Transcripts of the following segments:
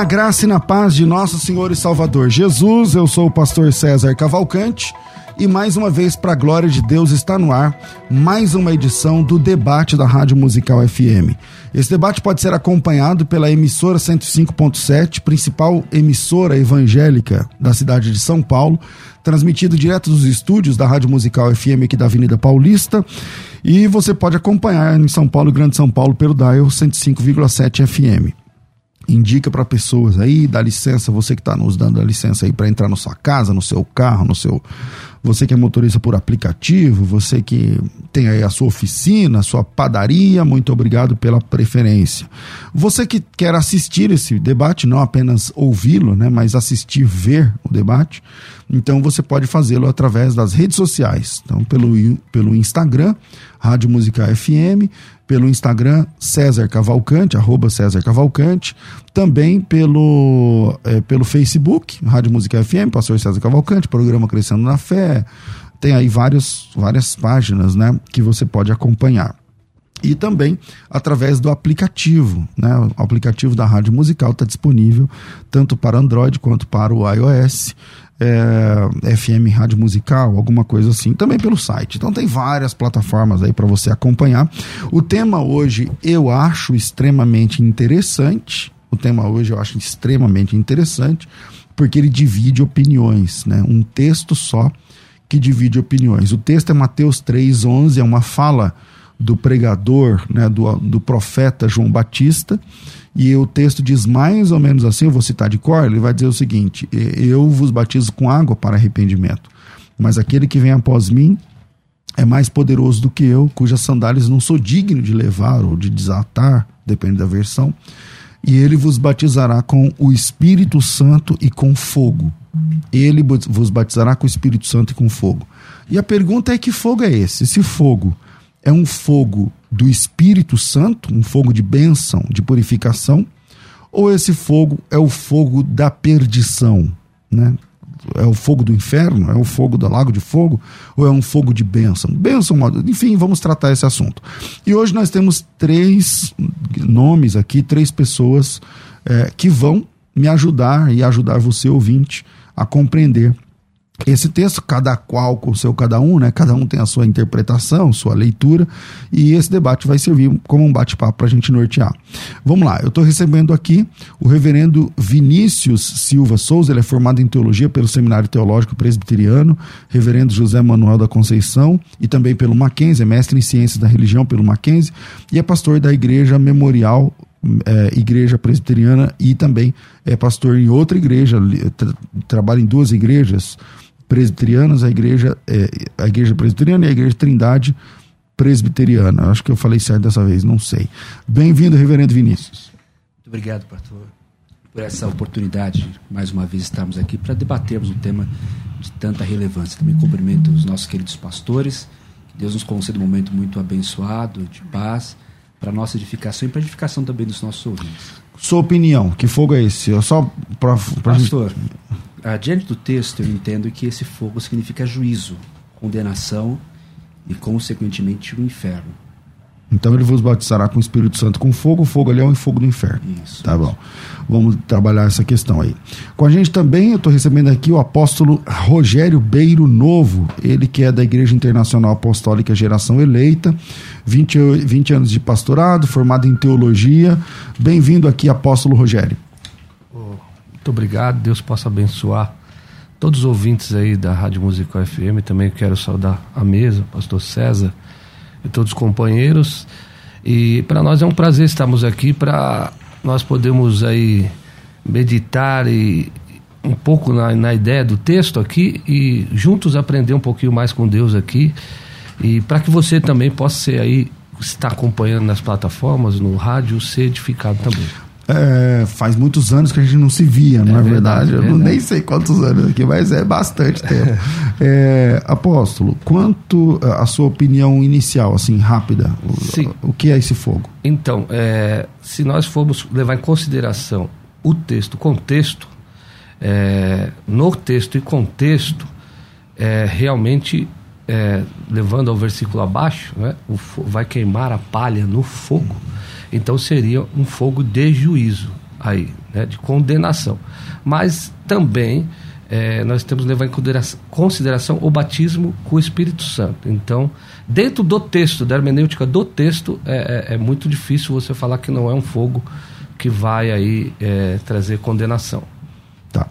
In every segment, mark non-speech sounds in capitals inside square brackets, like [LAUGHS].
Na graça e na paz de nosso Senhor e Salvador Jesus. Eu sou o pastor César Cavalcante e mais uma vez, para a glória de Deus, está no ar mais uma edição do debate da Rádio Musical FM. Esse debate pode ser acompanhado pela emissora 105.7, principal emissora evangélica da cidade de São Paulo, transmitido direto dos estúdios da Rádio Musical FM aqui da Avenida Paulista. E você pode acompanhar em São Paulo, Grande São Paulo, pelo Dial 105,7 FM indica para pessoas aí, dá licença, você que está nos dando a licença aí para entrar na sua casa, no seu carro, no seu. Você que é motorista por aplicativo, você que tem aí a sua oficina, a sua padaria, muito obrigado pela preferência. Você que quer assistir esse debate, não apenas ouvi-lo, né, mas assistir, ver o debate, então você pode fazê-lo através das redes sociais. Então, pelo, pelo Instagram, Rádio Música FM, pelo Instagram César Cavalcante, arroba César Cavalcante, também pelo, é, pelo Facebook, Rádio Música FM, Pastor César Cavalcante, programa Crescendo na Fé, tem aí vários, várias páginas né, que você pode acompanhar. E também através do aplicativo, né? O aplicativo da Rádio Musical está disponível tanto para Android quanto para o iOS é, FM Rádio Musical, alguma coisa assim, também pelo site. Então tem várias plataformas aí para você acompanhar. O tema hoje eu acho extremamente interessante. O tema hoje eu acho extremamente interessante porque ele divide opiniões, né? Um texto só que divide opiniões. O texto é Mateus 3:11, é uma fala do pregador, né, do, do profeta João Batista e o texto diz mais ou menos assim, eu vou citar de cor, ele vai dizer o seguinte: Eu vos batizo com água para arrependimento, mas aquele que vem após mim é mais poderoso do que eu, cujas sandálias não sou digno de levar ou de desatar, depende da versão, e ele vos batizará com o Espírito Santo e com fogo. Ele vos batizará com o Espírito Santo e com fogo. E a pergunta é: que fogo é esse? Esse fogo é um fogo do Espírito Santo, um fogo de bênção, de purificação, ou esse fogo é o fogo da perdição, né? É o fogo do inferno? É o fogo do lago de fogo? Ou é um fogo de bênção? Bênção, enfim, vamos tratar esse assunto. E hoje nós temos três nomes aqui, três pessoas é, que vão me ajudar e ajudar você, ouvinte, a compreender esse texto, cada qual com o seu cada um, né? Cada um tem a sua interpretação, sua leitura, e esse debate vai servir como um bate-papo para a gente nortear. Vamos lá, eu estou recebendo aqui o reverendo Vinícius Silva Souza, ele é formado em teologia pelo Seminário Teológico Presbiteriano, reverendo José Manuel da Conceição, e também pelo Mackenzie, é mestre em Ciências da Religião pelo Mackenzie, e é pastor da Igreja Memorial é, igreja presbiteriana e também é pastor em outra igreja, tra trabalha em duas igrejas, presbiterianas, a igreja, é, a igreja presbiteriana e a igreja Trindade presbiteriana. Acho que eu falei certo dessa vez, não sei. Bem-vindo, reverendo Vinícius. Muito obrigado, pastor, por essa oportunidade de mais uma vez estarmos aqui para debatermos um tema de tanta relevância. Também cumprimento os nossos queridos pastores. Que Deus nos conceda um momento muito abençoado, de paz, para nossa edificação e para edificação também dos nossos ouvintes. Sua opinião, que fogo é esse? Eu só pra, pra Pastor, gente... Ah, diante do texto, eu entendo que esse fogo significa juízo, condenação e, consequentemente, o inferno. Então ele vos batizará com o Espírito Santo com fogo, o fogo ali é o fogo do inferno. Isso. Tá bom. Vamos trabalhar essa questão aí. Com a gente também, eu estou recebendo aqui o apóstolo Rogério Beiro Novo, ele que é da Igreja Internacional Apostólica Geração Eleita, 20, 20 anos de pastorado, formado em teologia. Bem-vindo aqui, apóstolo Rogério. Muito obrigado, Deus possa abençoar todos os ouvintes aí da Rádio Musical FM. Também quero saudar a mesa, pastor César e todos os companheiros. E para nós é um prazer estarmos aqui para nós podemos aí meditar e um pouco na, na ideia do texto aqui e juntos aprender um pouquinho mais com Deus aqui e para que você também possa ser aí estar acompanhando nas plataformas, no rádio, ser edificado também. É, faz muitos anos que a gente não se via, não é, é verdade? verdade? Eu verdade. nem sei quantos anos aqui, mas é bastante tempo. [LAUGHS] é, apóstolo, quanto a sua opinião inicial, assim, rápida, o, o que é esse fogo? Então, é, se nós formos levar em consideração o texto, o contexto, é, no texto e contexto, realmente, levando ao versículo abaixo, né, o, vai queimar a palha no fogo. Então seria um fogo de juízo aí, né, de condenação. Mas também é, nós temos que levar em consideração, consideração o batismo com o Espírito Santo. Então, dentro do texto, da hermenêutica do texto, é, é, é muito difícil você falar que não é um fogo que vai aí é, trazer condenação. Tá.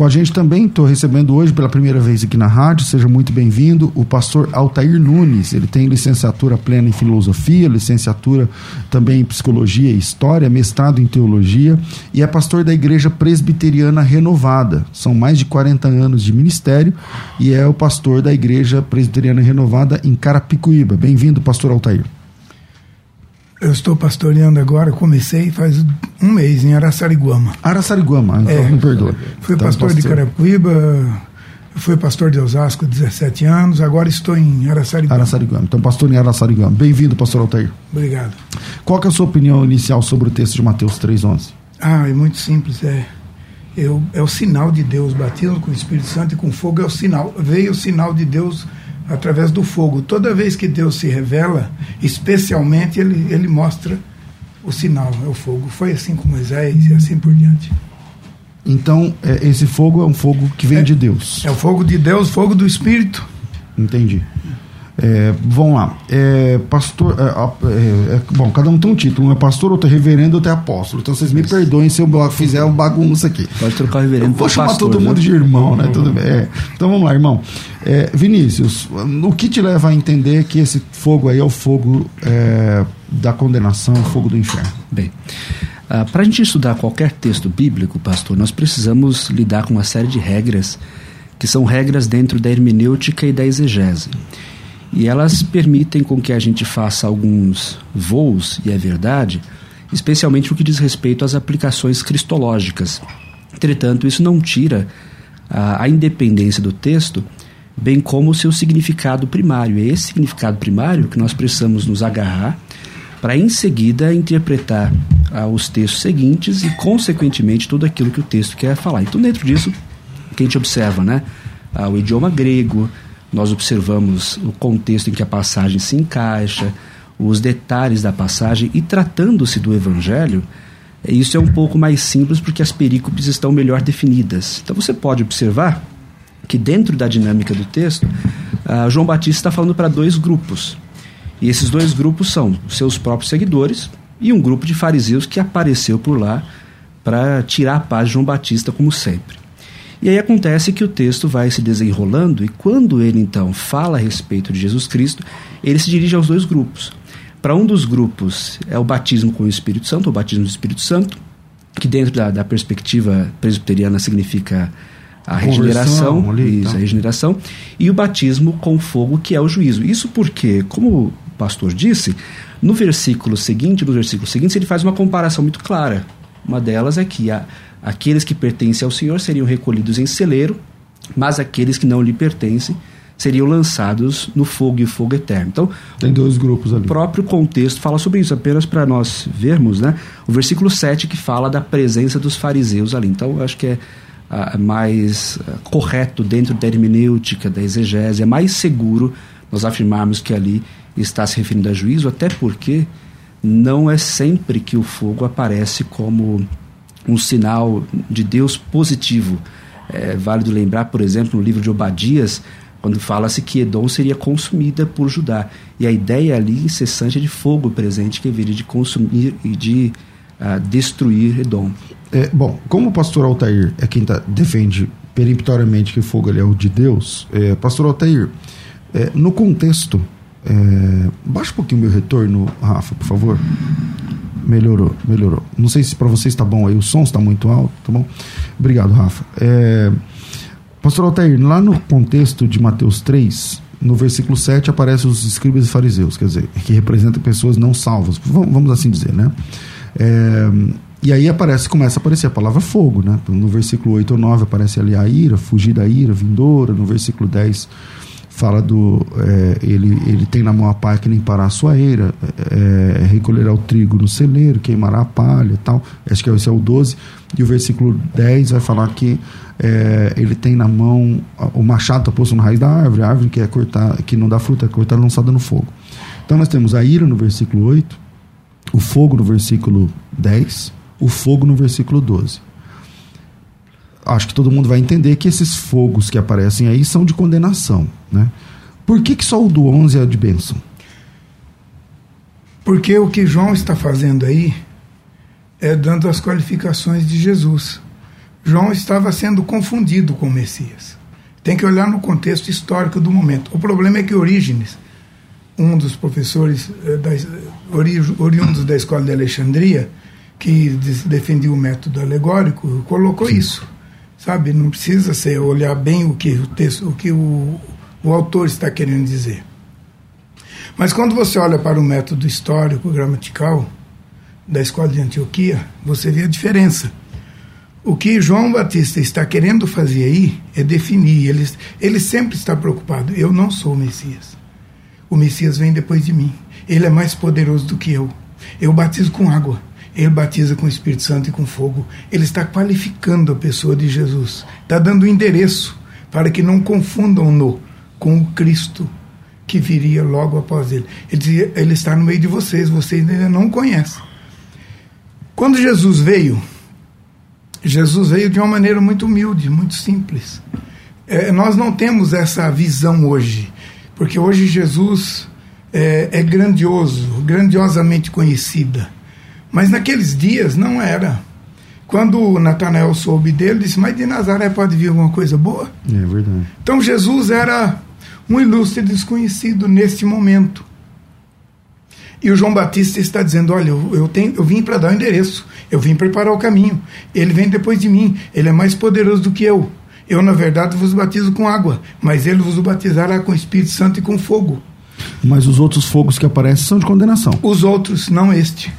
Com a gente também, estou recebendo hoje pela primeira vez aqui na rádio, seja muito bem-vindo, o pastor Altair Nunes. Ele tem licenciatura plena em filosofia, licenciatura também em psicologia e história, mestrado em teologia e é pastor da Igreja Presbiteriana Renovada. São mais de 40 anos de ministério e é o pastor da Igreja Presbiteriana Renovada em Carapicuíba. Bem-vindo, pastor Altair. Eu estou pastoreando agora, comecei faz um mês em Araçariguama. Araçariguama, então é, me perdoa. Fui então, pastor, pastor de Carapicuíba, fui pastor de Osasco 17 anos, agora estou em Araçariguama. Araçariguama. Então, pastor em Araçariguama. Bem-vindo, pastor Altair. Obrigado. Qual é a sua opinião inicial sobre o texto de Mateus 3,11? Ah, é muito simples. É, é, o, é o sinal de Deus, batismo com o Espírito Santo e com fogo é o sinal. Veio o sinal de Deus através do fogo. Toda vez que Deus se revela, especialmente ele, ele mostra o sinal, é o fogo. Foi assim com Moisés e assim por diante. Então, é, esse fogo é um fogo que vem é, de Deus. É o fogo de Deus, fogo do Espírito. Entendi. É, vamos lá. É, pastor. É, é, é, bom, cada um tem um título. Um é pastor, outro é reverendo, outro é apóstolo. Então vocês me Isso. perdoem se eu fizer um bagunça aqui. Pode trocar o reverendo. Eu vou chamar pastor, todo mundo né? de irmão, né? Tudo bem. É. Então vamos lá, irmão. Vinícius, o que te leva a entender que esse fogo aí é o fogo da condenação, o fogo do inferno? Bem. Uh, Para a gente estudar qualquer texto bíblico, pastor, nós precisamos lidar com uma série de regras que são regras dentro da hermenêutica e da exegese. E elas permitem com que a gente faça alguns voos, e é verdade, especialmente o que diz respeito às aplicações cristológicas. Entretanto, isso não tira a, a independência do texto, bem como o seu significado primário. É esse significado primário que nós precisamos nos agarrar para, em seguida, interpretar ah, os textos seguintes e, consequentemente, tudo aquilo que o texto quer falar. Então, dentro disso, que a gente observa, né? Ah, o idioma grego, nós observamos o contexto em que a passagem se encaixa, os detalhes da passagem e tratando-se do evangelho, isso é um pouco mais simples porque as perícopes estão melhor definidas. Então você pode observar que dentro da dinâmica do texto, uh, João Batista está falando para dois grupos. E esses dois grupos são seus próprios seguidores e um grupo de fariseus que apareceu por lá para tirar a paz de João Batista, como sempre. E aí acontece que o texto vai se desenrolando e quando ele então fala a respeito de Jesus Cristo, ele se dirige aos dois grupos. Para um dos grupos é o batismo com o Espírito Santo, o batismo do Espírito Santo, que dentro da, da perspectiva presbiteriana significa a regeneração, ali, isso, a regeneração, e o batismo com fogo, que é o juízo. Isso porque, como o pastor disse, no versículo seguinte, no versículo seguinte, ele faz uma comparação muito clara. Uma delas é que a, Aqueles que pertencem ao Senhor seriam recolhidos em celeiro, mas aqueles que não lhe pertencem seriam lançados no fogo e fogo eterno. Então, tem dois grupos ali. O próprio contexto fala sobre isso, apenas para nós vermos, né? O versículo 7 que fala da presença dos fariseus ali. Então, eu acho que é ah, mais ah, correto dentro da hermenêutica, da exegese, é mais seguro nós afirmarmos que ali está se referindo a juízo, até porque não é sempre que o fogo aparece como um sinal de Deus positivo. É válido lembrar, por exemplo, no livro de Obadias, quando fala-se que Edom seria consumida por Judá. E a ideia ali incessante é de fogo presente que haveria de consumir e de uh, destruir Edom. É, bom, como o pastor Altair é quem tá, defende peremptoriamente que o fogo é o de Deus, é, pastor Altair, é, no contexto, é, baixa um pouquinho o meu retorno, Rafa, por favor. Melhorou, melhorou. Não sei se para vocês está bom aí, o som está muito alto, tá bom? Obrigado, Rafa. É, Pastor Altair, lá no contexto de Mateus 3, no versículo 7 aparecem os escribas e fariseus, quer dizer, que representam pessoas não salvas, vamos assim dizer, né? É, e aí aparece, começa a aparecer a palavra fogo, né? No versículo 8 ou 9 aparece ali a ira, fugir da ira, vindoura. No versículo 10 fala do. É, ele, ele tem na mão a pá que limpará a sua eira, é, recolherá o trigo no celeiro, queimará a palha e tal. Acho que esse é o 12. E o versículo 10 vai falar que é, ele tem na mão o machado está posto na raiz da árvore, a árvore que é cortar, que não dá fruta, é cortada lançada no fogo. Então nós temos a ira no versículo 8, o fogo no versículo 10 o fogo no versículo 12. Acho que todo mundo vai entender que esses fogos que aparecem aí são de condenação. Né? Por que, que só o do 11 é de bênção? Porque o que João está fazendo aí é dando as qualificações de Jesus. João estava sendo confundido com o Messias. Tem que olhar no contexto histórico do momento. O problema é que Orígenes, um dos professores eh, da, oriundos da escola de Alexandria, que defendia o método alegórico, colocou Sim. isso. Sabe, não precisa ser olhar bem o que o texto, o que o, o autor está querendo dizer. Mas quando você olha para o método histórico gramatical da escola de Antioquia, você vê a diferença. O que João Batista está querendo fazer aí é definir. Ele, ele sempre está preocupado. Eu não sou o Messias. O Messias vem depois de mim. Ele é mais poderoso do que eu. Eu batizo com água. Ele batiza com o Espírito Santo e com fogo. Ele está qualificando a pessoa de Jesus. Está dando o endereço para que não confundam-no com o Cristo que viria logo após ele. Ele dizia: Ele está no meio de vocês, vocês ainda não conhecem. Quando Jesus veio, Jesus veio de uma maneira muito humilde, muito simples. É, nós não temos essa visão hoje, porque hoje Jesus é, é grandioso, grandiosamente conhecida. Mas naqueles dias não era. Quando Natanael soube dele, disse: Mas de Nazaré pode vir alguma coisa boa? É verdade. Então Jesus era um ilustre desconhecido neste momento. E o João Batista está dizendo: Olha, eu, eu, tenho, eu vim para dar o endereço, eu vim preparar o caminho. Ele vem depois de mim, ele é mais poderoso do que eu. Eu, na verdade, vos batizo com água, mas ele vos batizará com o Espírito Santo e com fogo. Mas os outros fogos que aparecem são de condenação. Os outros, não este.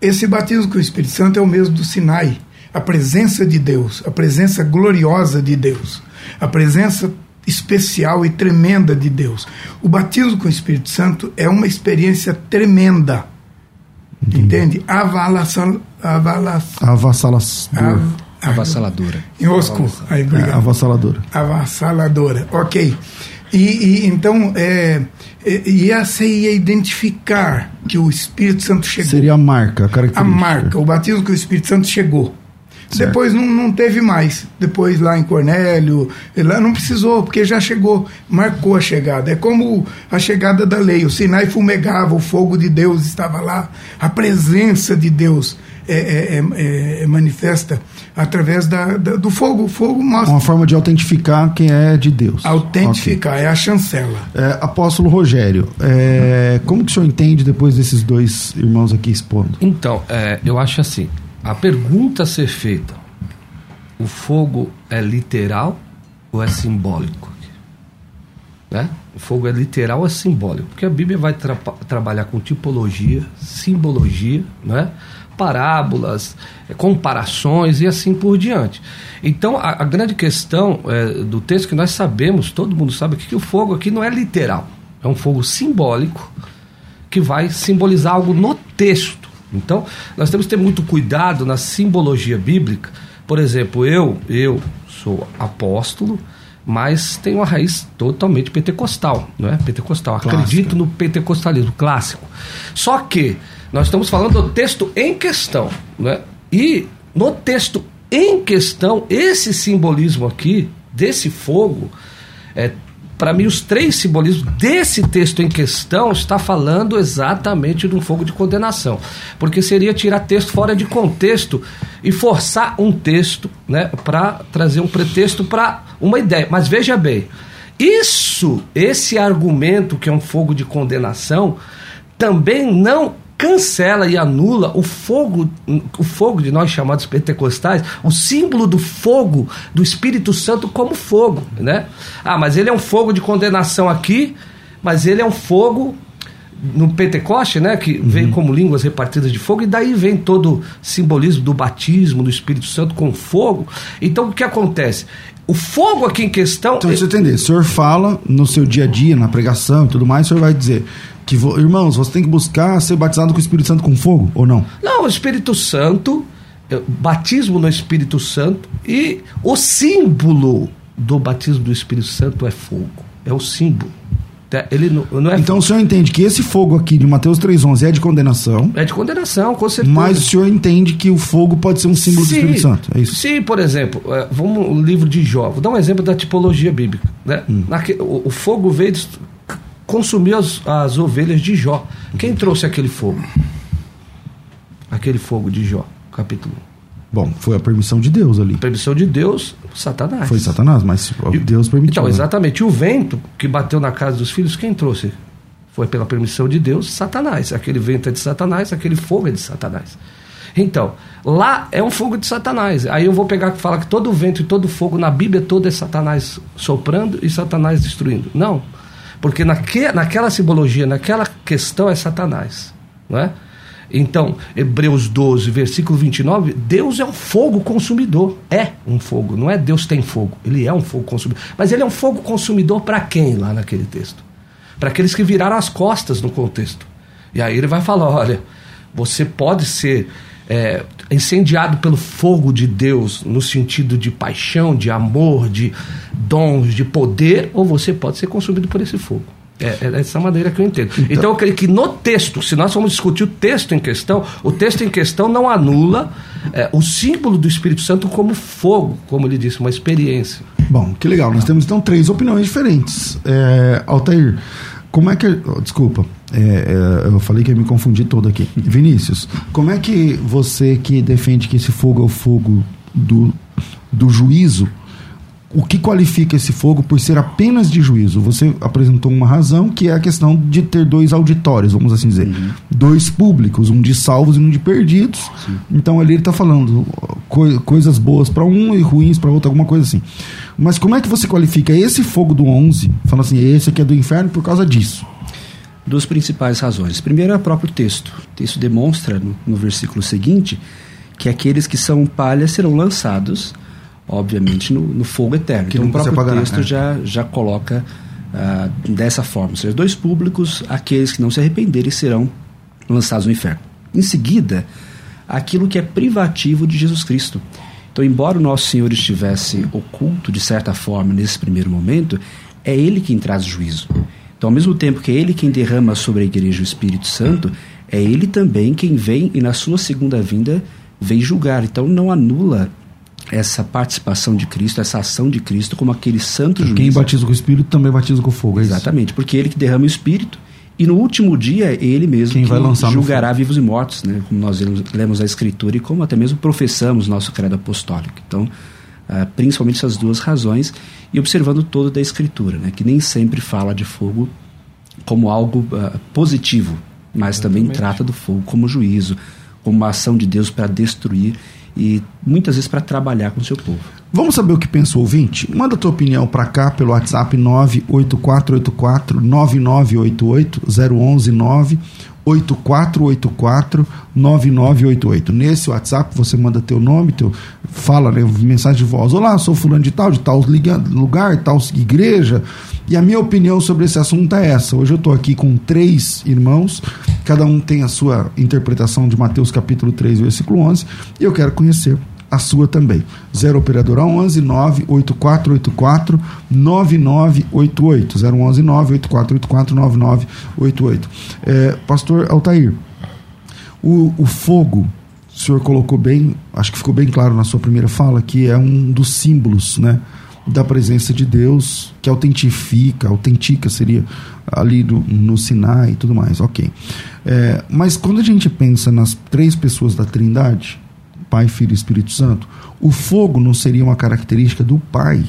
Esse batismo com o Espírito Santo é o mesmo do Sinai, a presença de Deus, a presença gloriosa de Deus, a presença especial e tremenda de Deus. O batismo com o Espírito Santo é uma experiência tremenda. Entendi. Entende? Avalaçal, avassaladora. avassaladora. Em Osco. Aí, É, avassaladora. Avassaladora. Ok. E, e então, é, e essa ia identificar que o Espírito Santo chegou. Seria a marca, a característica. A marca, o batismo que o Espírito Santo chegou. Certo. Depois não, não teve mais. Depois lá em Cornélio, lá não precisou, porque já chegou, marcou a chegada. É como a chegada da lei. O Sinai fumegava, o fogo de Deus estava lá, a presença de Deus é, é, é, é manifesta através da, da, do fogo. O fogo mostra. Uma forma de autentificar quem é de Deus. Autentificar, okay. é a chancela. É, apóstolo Rogério, é, como que o senhor entende depois desses dois irmãos aqui expondo? Então, é, eu acho assim, a pergunta a ser feita, o fogo é literal ou é simbólico? Né? O fogo é literal ou é simbólico? Porque a Bíblia vai tra trabalhar com tipologia, simbologia, né? Parábolas, é, comparações e assim por diante. Então, a, a grande questão é, do texto que nós sabemos, todo mundo sabe que o fogo aqui não é literal, é um fogo simbólico que vai simbolizar algo no texto. Então, nós temos que ter muito cuidado na simbologia bíblica. Por exemplo, eu, eu sou apóstolo, mas tenho uma raiz totalmente pentecostal, não é? Pentecostal. Acredito no pentecostalismo clássico. Só que nós estamos falando do texto em questão, né? E no texto em questão, esse simbolismo aqui, desse fogo, é, para mim, os três simbolismos desse texto em questão está falando exatamente de um fogo de condenação. Porque seria tirar texto fora de contexto e forçar um texto né, para trazer um pretexto para uma ideia. Mas veja bem, isso, esse argumento que é um fogo de condenação, também não cancela e anula o fogo, o fogo de nós chamados pentecostais, o símbolo do fogo do Espírito Santo como fogo, né? Ah, mas ele é um fogo de condenação aqui, mas ele é um fogo no Pentecoste, né, que uhum. veio como línguas repartidas de fogo, e daí vem todo o simbolismo do batismo do Espírito Santo com fogo. Então o que acontece? O fogo aqui em questão. Então, você entender, o senhor fala no seu dia a dia, na pregação e tudo mais, o senhor vai dizer: que, irmãos, você tem que buscar ser batizado com o Espírito Santo com fogo ou não? Não, o Espírito Santo, batismo no Espírito Santo e o símbolo do batismo do Espírito Santo é fogo. É o símbolo. É, ele não, não é então o senhor entende que esse fogo aqui de Mateus 3,11 é de condenação? É de condenação, com certeza. Mas o senhor entende que o fogo pode ser um símbolo sim, do Espírito Santo? É isso? Sim, por exemplo, é, vamos o livro de Jó. Vou dar um exemplo da tipologia bíblica. Né? Hum. Naque, o, o, fogo veio consumiu as, as ovelhas de Jó. Quem trouxe aquele fogo? Aquele fogo de Jó, capítulo 1. Bom, foi a permissão de Deus ali. Permissão de Deus, Satanás. Foi Satanás, mas Deus permitiu. Então, né? exatamente. E o vento que bateu na casa dos filhos, quem trouxe? Foi pela permissão de Deus, Satanás. Aquele vento é de Satanás, aquele fogo é de Satanás. Então, lá é um fogo de Satanás. Aí eu vou pegar que fala que todo vento e todo fogo na Bíblia toda é Satanás soprando e Satanás destruindo. Não. Porque naque, naquela simbologia, naquela questão é Satanás. Não é? Então, Hebreus 12, versículo 29, Deus é um fogo consumidor. É um fogo, não é Deus tem fogo. Ele é um fogo consumidor. Mas ele é um fogo consumidor para quem lá naquele texto? Para aqueles que viraram as costas no contexto. E aí ele vai falar: olha, você pode ser é, incendiado pelo fogo de Deus, no sentido de paixão, de amor, de dons, de poder, ou você pode ser consumido por esse fogo. É, é dessa maneira que eu entendo. Então, então, eu creio que no texto, se nós formos discutir o texto em questão, o texto em questão não anula é, o símbolo do Espírito Santo como fogo, como ele disse, uma experiência. Bom, que legal. Nós temos então três opiniões diferentes. É, Altair, como é que. Oh, desculpa, é, é, eu falei que ia me confundir todo aqui. Vinícius, como é que você que defende que esse fogo é o fogo do, do juízo o que qualifica esse fogo por ser apenas de juízo? Você apresentou uma razão que é a questão de ter dois auditórios, vamos assim dizer. Uhum. Dois públicos, um de salvos e um de perdidos. Sim. Então ali ele está falando co coisas boas para um e ruins para outro, alguma coisa assim. Mas como é que você qualifica esse fogo do 11, falando assim, esse aqui é do inferno por causa disso? Duas principais razões. Primeiro é o próprio texto. O texto demonstra, no, no versículo seguinte, que aqueles que são palhas serão lançados obviamente, no, no fogo eterno. Que então, o próprio texto é. já, já coloca uh, dessa forma. Ou seja, dois públicos, aqueles que não se arrependerem serão lançados no inferno. Em seguida, aquilo que é privativo de Jesus Cristo. Então, embora o nosso Senhor estivesse oculto, de certa forma, nesse primeiro momento, é Ele quem traz juízo. Então, ao mesmo tempo que é Ele quem derrama sobre a igreja o Espírito Santo, é Ele também quem vem e, na sua segunda vinda, vem julgar. Então, não anula essa participação de Cristo, essa ação de Cristo como aquele santo juiz. Quem batiza com o Espírito também batiza com fogo, é Exatamente, porque ele que derrama o Espírito e no último dia ele mesmo Quem vai lançar julgará vivos e mortos, né? como nós lemos a Escritura e como até mesmo professamos nosso credo apostólico. Então, uh, principalmente essas duas razões e observando todo da Escritura, né? que nem sempre fala de fogo como algo uh, positivo, mas Exatamente. também trata do fogo como juízo, como uma ação de Deus para destruir e muitas vezes para trabalhar com o seu povo. Vamos saber o que pensa o ouvinte? Manda tua opinião para cá pelo WhatsApp 98484 9988 011 9 8484 9988. Nesse WhatsApp você manda teu nome, teu fala, né, mensagem de voz. Olá, sou fulano de tal, de tal lugar, tal igreja. E a minha opinião sobre esse assunto é essa. Hoje eu estou aqui com três irmãos, cada um tem a sua interpretação de Mateus capítulo 3, versículo 11, e eu quero conhecer a sua também. 0 operadora 11 98484 9988. 011 98484 9988. É, Pastor Altair, o, o fogo, o senhor colocou bem, acho que ficou bem claro na sua primeira fala, que é um dos símbolos, né? da presença de Deus, que autentifica, autentica seria ali no, no Sinai e tudo mais, ok. É, mas quando a gente pensa nas três pessoas da Trindade, Pai, Filho e Espírito Santo, o fogo não seria uma característica do Pai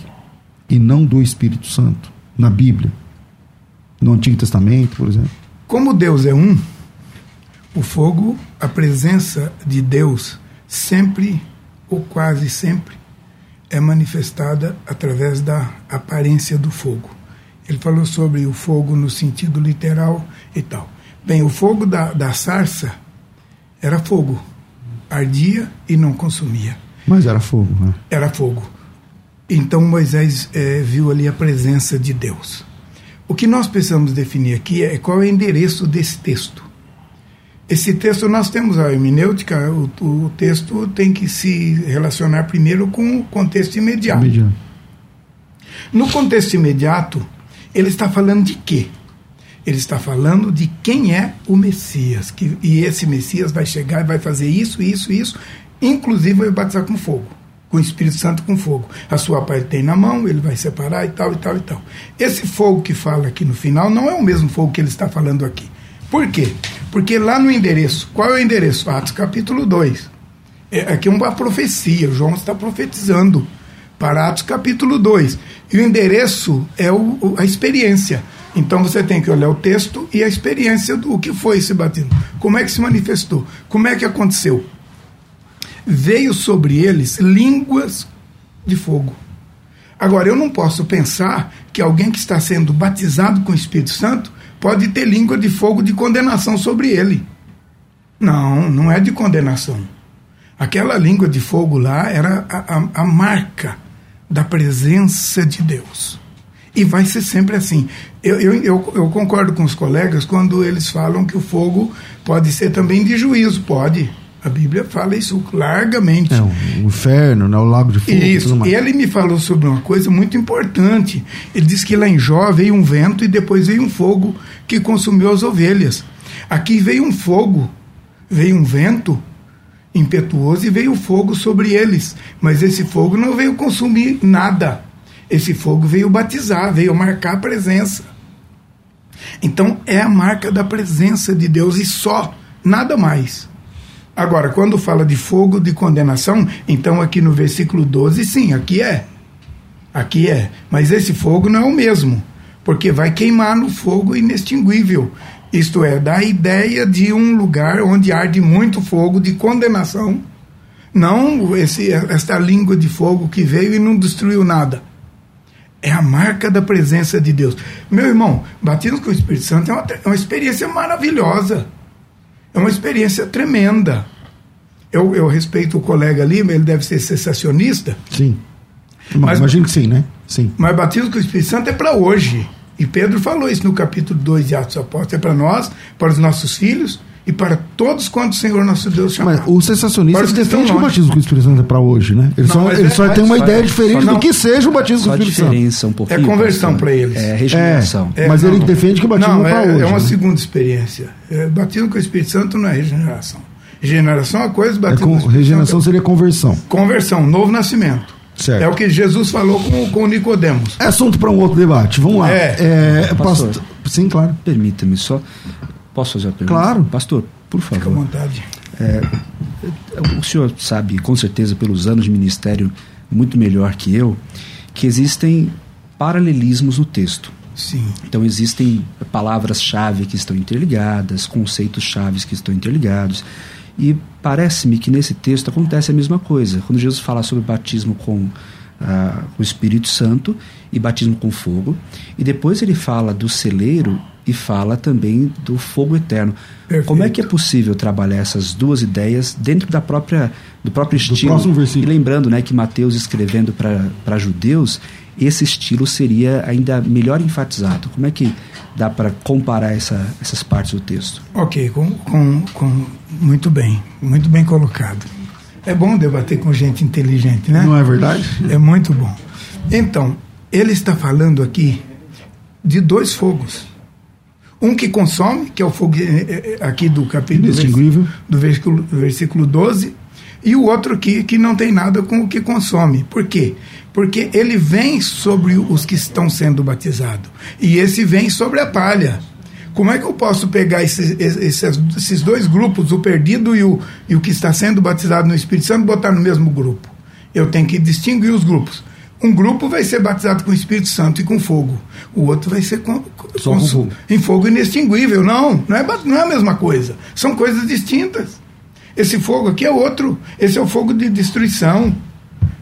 e não do Espírito Santo na Bíblia? No Antigo Testamento, por exemplo? Como Deus é um, O fogo, a presença de Deus, sempre ou quase sempre, é manifestada através da aparência do fogo. Ele falou sobre o fogo no sentido literal e tal. Bem, o fogo da, da sarça era fogo, ardia e não consumia. Mas era fogo, né? Era fogo. Então Moisés é, viu ali a presença de Deus. O que nós precisamos definir aqui é qual é o endereço desse texto. Esse texto nós temos a hermenêutica, o, o texto tem que se relacionar primeiro com o contexto imediato. imediato. No contexto imediato, ele está falando de quê? Ele está falando de quem é o Messias. Que, e esse Messias vai chegar e vai fazer isso, isso, isso. Inclusive vai batizar com fogo. Com o Espírito Santo com fogo. A sua parte tem na mão, ele vai separar e tal, e tal, e tal. Esse fogo que fala aqui no final não é o mesmo fogo que ele está falando aqui. Por quê? Porque lá no endereço, qual é o endereço? Atos capítulo 2. É, aqui é uma profecia, João está profetizando para Atos capítulo 2. E o endereço é o, a experiência. Então você tem que olhar o texto e a experiência do que foi esse batismo. Como é que se manifestou? Como é que aconteceu? Veio sobre eles línguas de fogo. Agora, eu não posso pensar que alguém que está sendo batizado com o Espírito Santo pode ter língua de fogo de condenação sobre ele. Não, não é de condenação. Aquela língua de fogo lá era a, a, a marca da presença de Deus. E vai ser sempre assim. Eu, eu, eu, eu, concordo com os colegas quando eles falam que o fogo pode ser também de juízo. Pode. A Bíblia fala isso largamente. É, o inferno, né, o lago de fogo. Isso. E ele me falou sobre uma coisa muito importante. Ele disse que lá em Jó veio um vento e depois veio um fogo que consumiu as ovelhas. Aqui veio um fogo, veio um vento impetuoso e veio fogo sobre eles. Mas esse fogo não veio consumir nada. Esse fogo veio batizar, veio marcar a presença. Então é a marca da presença de Deus e só, nada mais. Agora, quando fala de fogo de condenação, então aqui no versículo 12, sim, aqui é. Aqui é. Mas esse fogo não é o mesmo, porque vai queimar no fogo inextinguível. Isto é, dá a ideia de um lugar onde arde muito fogo de condenação. Não esse, esta língua de fogo que veio e não destruiu nada. É a marca da presença de Deus. Meu irmão, batismo com o Espírito Santo é uma, é uma experiência maravilhosa. É uma experiência tremenda. Eu, eu respeito o colega ali, ele deve ser sensacionista. Sim. Mas, Imagino que sim, né? Sim. Mas batismo com o Espírito Santo é para hoje. E Pedro falou isso no capítulo 2 de Atos Apóstolos: é para nós, para os nossos filhos e para todos quantos o Senhor nosso Deus chamar. Mas o sensacionista defende que o batismo com o Espírito Santo é para hoje, né? Ele não, só, ele é, só tem uma só ideia é, diferente do que seja o batismo com o Espírito Santo. diferença um pouquinho. É conversão para eles. É regeneração. É, mas ele defende que o batismo é para hoje. É uma né? segunda experiência. É, batismo com o Espírito Santo não é regeneração. Regeneração é uma coisa, batismo com, Regeneração seria conversão. Conversão, novo nascimento. Certo. É o que Jesus falou com, com Nicodemos. É assunto para um outro debate. Vamos lá. É. é pastor, pastor, sim, claro. Permita-me só. Posso fazer a pergunta? Claro. Pastor, por favor. Fica à vontade. É, o senhor sabe, com certeza, pelos anos de ministério, muito melhor que eu, que existem paralelismos no texto. Sim. Então existem palavras-chave que estão interligadas, conceitos-chave que estão interligados. E parece-me que nesse texto acontece a mesma coisa. Quando Jesus fala sobre batismo com ah, o Espírito Santo e batismo com fogo, e depois ele fala do celeiro e fala também do fogo eterno. Perfeito. Como é que é possível trabalhar essas duas ideias dentro da própria do próprio estilo? Do e lembrando, né, que Mateus escrevendo para judeus, esse estilo seria ainda melhor enfatizado. Como é que dá para comparar essa, essas partes do texto? Ok, com, com, com, muito bem, muito bem colocado. É bom debater com gente inteligente, né? Não é verdade? É muito bom. Então, ele está falando aqui de dois fogos. Um que consome, que é o fogo eh, eh, aqui do capítulo do versículo, do versículo 12, e o outro aqui que não tem nada com o que consome. Por quê? Porque ele vem sobre os que estão sendo batizados. E esse vem sobre a palha. Como é que eu posso pegar esses, esses, esses dois grupos, o perdido e o, e o que está sendo batizado no Espírito Santo, e botar no mesmo grupo? Eu tenho que distinguir os grupos. Um grupo vai ser batizado com o Espírito Santo e com fogo. O outro vai ser com, Só com fogo. em fogo inextinguível. Não, não é, não é a mesma coisa. São coisas distintas. Esse fogo aqui é outro. Esse é o fogo de destruição.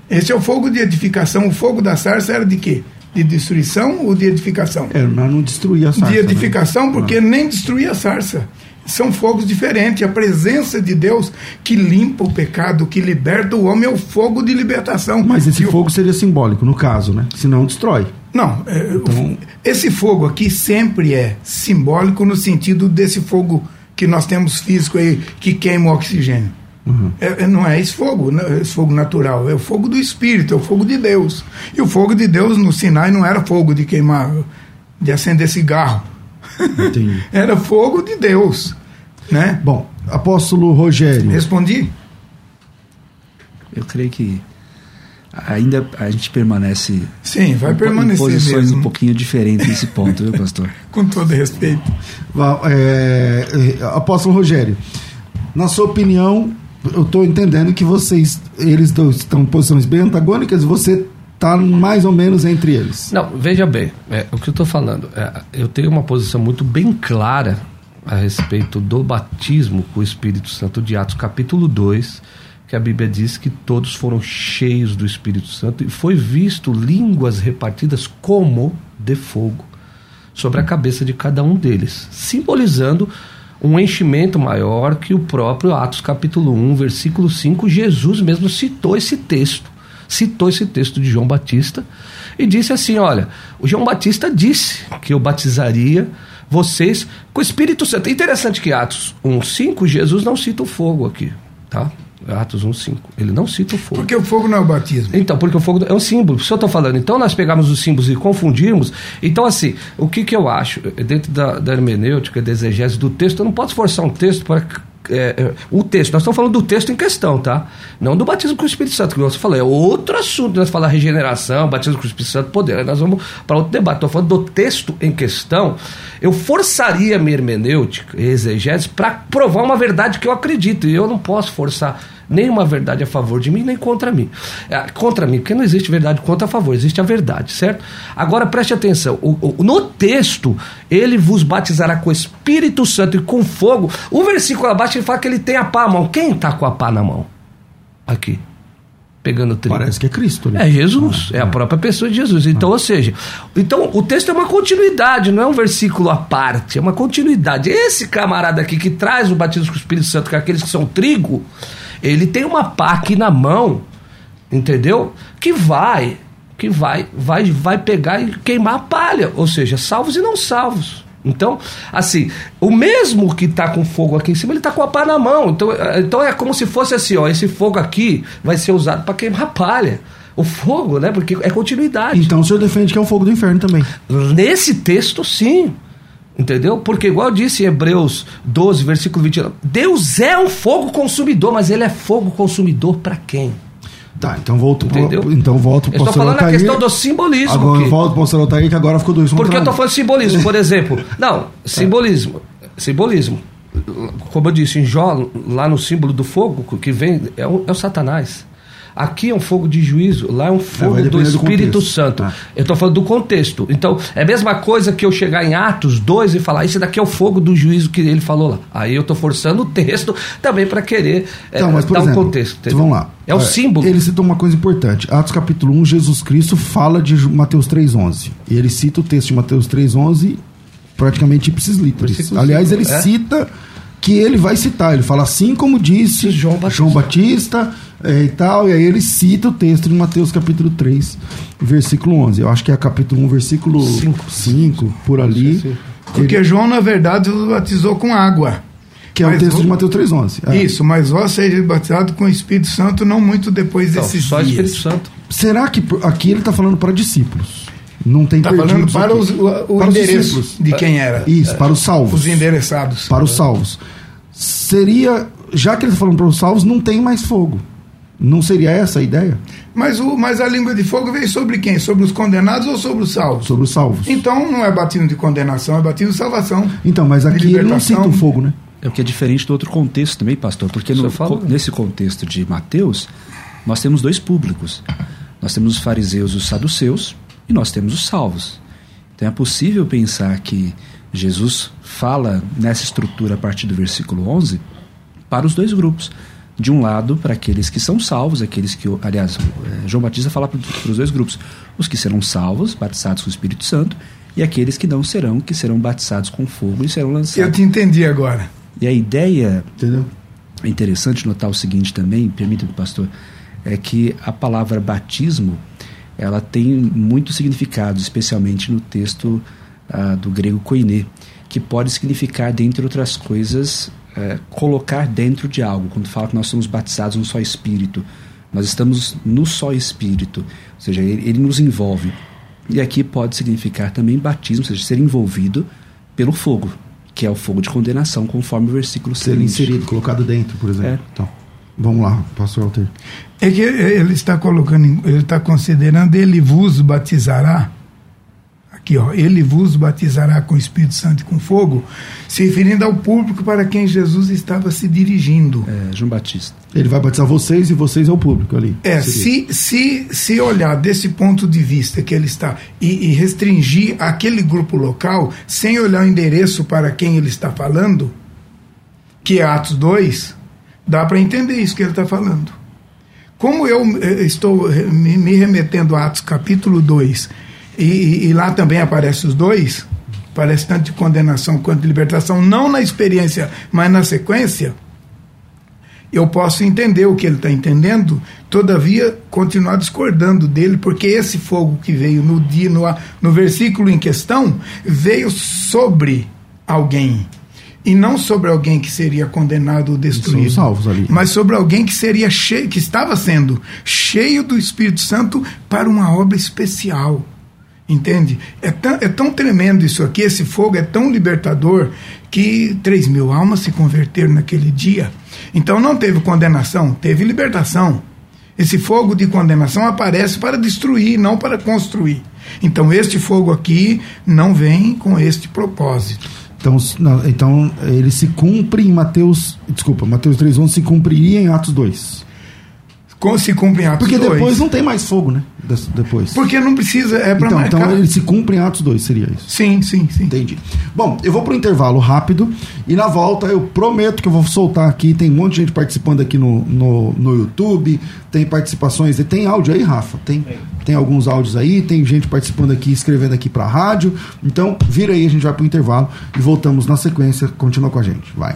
Esse é o fogo de edificação. O fogo da sarça era de quê? De destruição ou de edificação? É, nós não destruir a sarça. de né? edificação, porque nem destruía a sarça. São fogos diferentes. A presença de Deus que limpa o pecado, que liberta o homem, é o fogo de libertação. Mas esse fogo seria simbólico, no caso, né? Senão destrói. Não, é, Então- esse fogo aqui sempre é simbólico no sentido desse fogo que nós temos físico aí, que queima o oxigênio. É- é- não é esse fogo, né, esse fogo natural, é o fogo do Espírito, é o fogo de Deus. E o fogo de Deus no Sinai não era fogo de queimar, de acender cigarro. Entendi. [LAUGHS] Era fogo de Deus. Né? Bom, apóstolo Rogério. Respondi? Eu creio que ainda a gente permanece Sim, vai em po- em permanecer posições mesmo. um pouquinho diferentes nesse ponto, viu, pastor? [LAUGHS] Com todo respeito. É, é, apóstolo Rogério, na sua opinião, eu estou entendendo que vocês, eles dois estão em posições bem antagônicas e você está mais ou menos entre eles. Não, veja bem, é, o que eu estou falando, é, eu tenho uma posição muito bem clara a respeito do batismo com o Espírito Santo de Atos capítulo 2, que a Bíblia diz que todos foram cheios do Espírito Santo e foi visto línguas repartidas como de fogo sobre a cabeça de cada um deles, simbolizando um enchimento maior que o próprio Atos capítulo 1, versículo 5, Jesus mesmo citou esse texto. Citou esse texto de João Batista e disse assim: Olha, o João Batista disse que eu batizaria vocês com o Espírito Santo. É interessante que Atos 1,5, Jesus não cita o fogo aqui, tá? Atos 1,5. Ele não cita o fogo. Porque o fogo não é o batismo. Então, porque o fogo é um símbolo. Se eu estou falando, então nós pegamos os símbolos e confundirmos. Então, assim, o que, que eu acho? Dentro da, da hermenêutica, da exegese do texto, eu não posso forçar um texto para. É, é, o texto, nós estamos falando do texto em questão, tá? Não do batismo com o Espírito Santo, que você falou, é outro assunto. Nós falamos regeneração, batismo com o Espírito Santo, poder. Aí nós vamos para outro debate. Estou falando do texto em questão. Eu forçaria minha hermenêutica exegese para provar uma verdade que eu acredito. E eu não posso forçar nenhuma verdade a favor de mim, nem contra mim. É, contra mim, porque não existe verdade contra a favor, existe a verdade, certo? Agora preste atenção: o, o- no texto, ele vos batizará com o Espírito Santo e com fogo. O versículo abaixo ele fala que ele tem a pá na mão. Quem está com a pá na mão? Aqui. Pegando trigo. Parece que é Cristo. Né? É Jesus, é a própria pessoa de Jesus. Então, ou seja, então o texto é uma continuidade, não é um versículo à parte, é uma continuidade. Esse camarada aqui que traz o batismo com o Espírito Santo, que é aqueles que são trigo, ele tem uma pá aqui na mão, entendeu? Que vai, que vai, vai, vai pegar e queimar a palha, ou seja, salvos e não salvos. Então, assim, o mesmo que está com fogo aqui em cima, ele está com a pá na mão. Então, é- então é como se fosse assim, ó, esse fogo aqui vai ser usado para queimar a palha. O fogo, né? Porque é continuidade. Então o senhor defende que é o fogo do inferno também. Nesse texto, sim. Entendeu? Porque, igual eu disse em Hebreus 12, versículo 29, Deus é um fogo consumidor, mas ele é fogo consumidor para quem? Tá, então volto pro, Entendeu? então volto Eu pro estou falando na Altair. questão do simbolismo. Agora aqui. volto pro pastor Altair, que agora ficou dois Porque eu estou falando de simbolismo, por [LAUGHS] exemplo. Não, simbolismo. Simbolismo. Como eu disse, em Jó, lá no símbolo do fogo, que vem, é o, é o Satanás. Aqui é um fogo de juízo, lá é um fogo vai do do Espírito contexto. Santo. Ah. Eu estou falando do contexto. Então, é a mesma coisa que eu chegar em Atos 2 e falar, esse daqui é o fogo do juízo que ele falou lá. Aí eu estou forçando o texto também para querer é, Então, mas, dar exemplo, um contexto. entendeu? vamos lá. É o símbolo. Ele cita uma coisa importante. Atos capítulo 1, Jesus Cristo fala de Mateus 3.11. E ele cita o texto de Mateus 3.11 praticamente ipsis literis. Aliás, ele é. cita que ele vai citar. Ele fala assim como disse João Batista. João Batista é, e tal. E aí ele cita o texto de Mateus capítulo 3, versículo 11. Eu acho que é capítulo 1, versículo Cinco. 5, por ali. Porque João, na verdade, os batizou com água. Que é o Mas texto o- de Mateus 3.11. É. Isso, mas vós seja batizado com o Espírito Santo não muito depois Então, desses só o dias. Espírito Santo. Será que por- aqui ele está falando para discípulos? Não tem falando perdidos para aqui. os, o, o Para os endereço discípulos. de quem era. Isso, para os salvos. Os endereçados. Para os salvos. Seria, já que ele está falando para os salvos, não tem mais fogo. Não seria essa a ideia? Mas, o, mas a língua de fogo veio sobre quem? Sobre os condenados ou sobre os salvos? Sobre os salvos. Então não é batismo de condenação, é batismo de salvação. Então, mas aqui ele não cita o fogo, né? É porque é diferente do outro contexto também, pastor. Porque no, fala, né? nesse contexto de Mateus, nós temos dois públicos. Nós temos os fariseus e os saduceus e nós temos os salvos. Então é possível pensar que Jesus fala nessa estrutura a partir do versículo 11 para os dois grupos. De um lado, para aqueles que são salvos, aqueles que, aliás, é, João Batista fala para os dois grupos: os que serão salvos, batizados com o Espírito Santo, e aqueles que não serão, que serão batizados com fogo e serão lançados. Eu te entendi agora. E a ideia. Entendeu? É interessante notar o seguinte também, permita-me, pastor, é que a palavra batismo ela tem muitos significados, especialmente no texto ah, do grego koiné, que pode significar, dentre outras coisas, é, colocar dentro de algo. Quando fala que nós somos batizados no só Espírito, nós estamos no só Espírito, ou seja, ele, ele nos envolve. E aqui pode significar também batismo, ou seja, ser envolvido pelo fogo, que é o fogo de condenação, conforme o versículo Ser inserido, colocado dentro, por exemplo. É. Então, vamos lá, pastor Alter. É que ele está colocando, ele está considerando, ele vos batizará Aqui, ó, ele vos batizará com o Espírito Santo e com fogo, se referindo ao público para quem Jesus estava se dirigindo. É, João Batista. Ele vai batizar vocês e vocês é o público ali. É, se, se, se olhar desse ponto de vista que ele está e, e restringir aquele grupo local, sem olhar o endereço para quem ele está falando, que é Atos 2, dá para entender isso que ele está falando. Como eu eh, estou me remetendo a Atos capítulo 2 e, e, lá também aparece os dois, parece tanto de condenação quanto de libertação, não na experiência, mas na sequência. Eu posso entender o que ele está entendendo, todavia continuar discordando dele, porque esse fogo que veio no dia, no, no versículo em questão, veio sobre alguém e não sobre alguém que seria condenado ou destruído, salvos ali. mas sobre alguém que seria cheio, que estava sendo cheio do Espírito Santo para uma obra especial. Entende? É tão, é tão tremendo isso aqui, esse fogo é tão libertador que 3 mil almas se converteram naquele dia. Então não teve condenação, teve libertação. Esse fogo de condenação aparece para destruir, não para construir. Então este fogo aqui não vem com este propósito. Então, então ele se cumpre em Mateus, desculpa, Mateus 3:11 se cumpriria em Atos 2 se cumpre em Atos Porque 2. depois não tem mais fogo, né? Depois. Porque não precisa, é para então, marcar. Então ele se cumpre em Atos 2, seria isso? Sim, sim, sim. Entendi. Bom, eu vou pro intervalo rápido e na volta eu prometo que eu vou soltar aqui, tem um monte de gente participando aqui no, no, no YouTube, tem participações, tem áudio aí, Rafa? Tem, tem alguns áudios aí, tem gente participando aqui, escrevendo aqui pra rádio. Então, vira aí, a gente vai pro intervalo e voltamos na sequência. Continua com a gente, vai.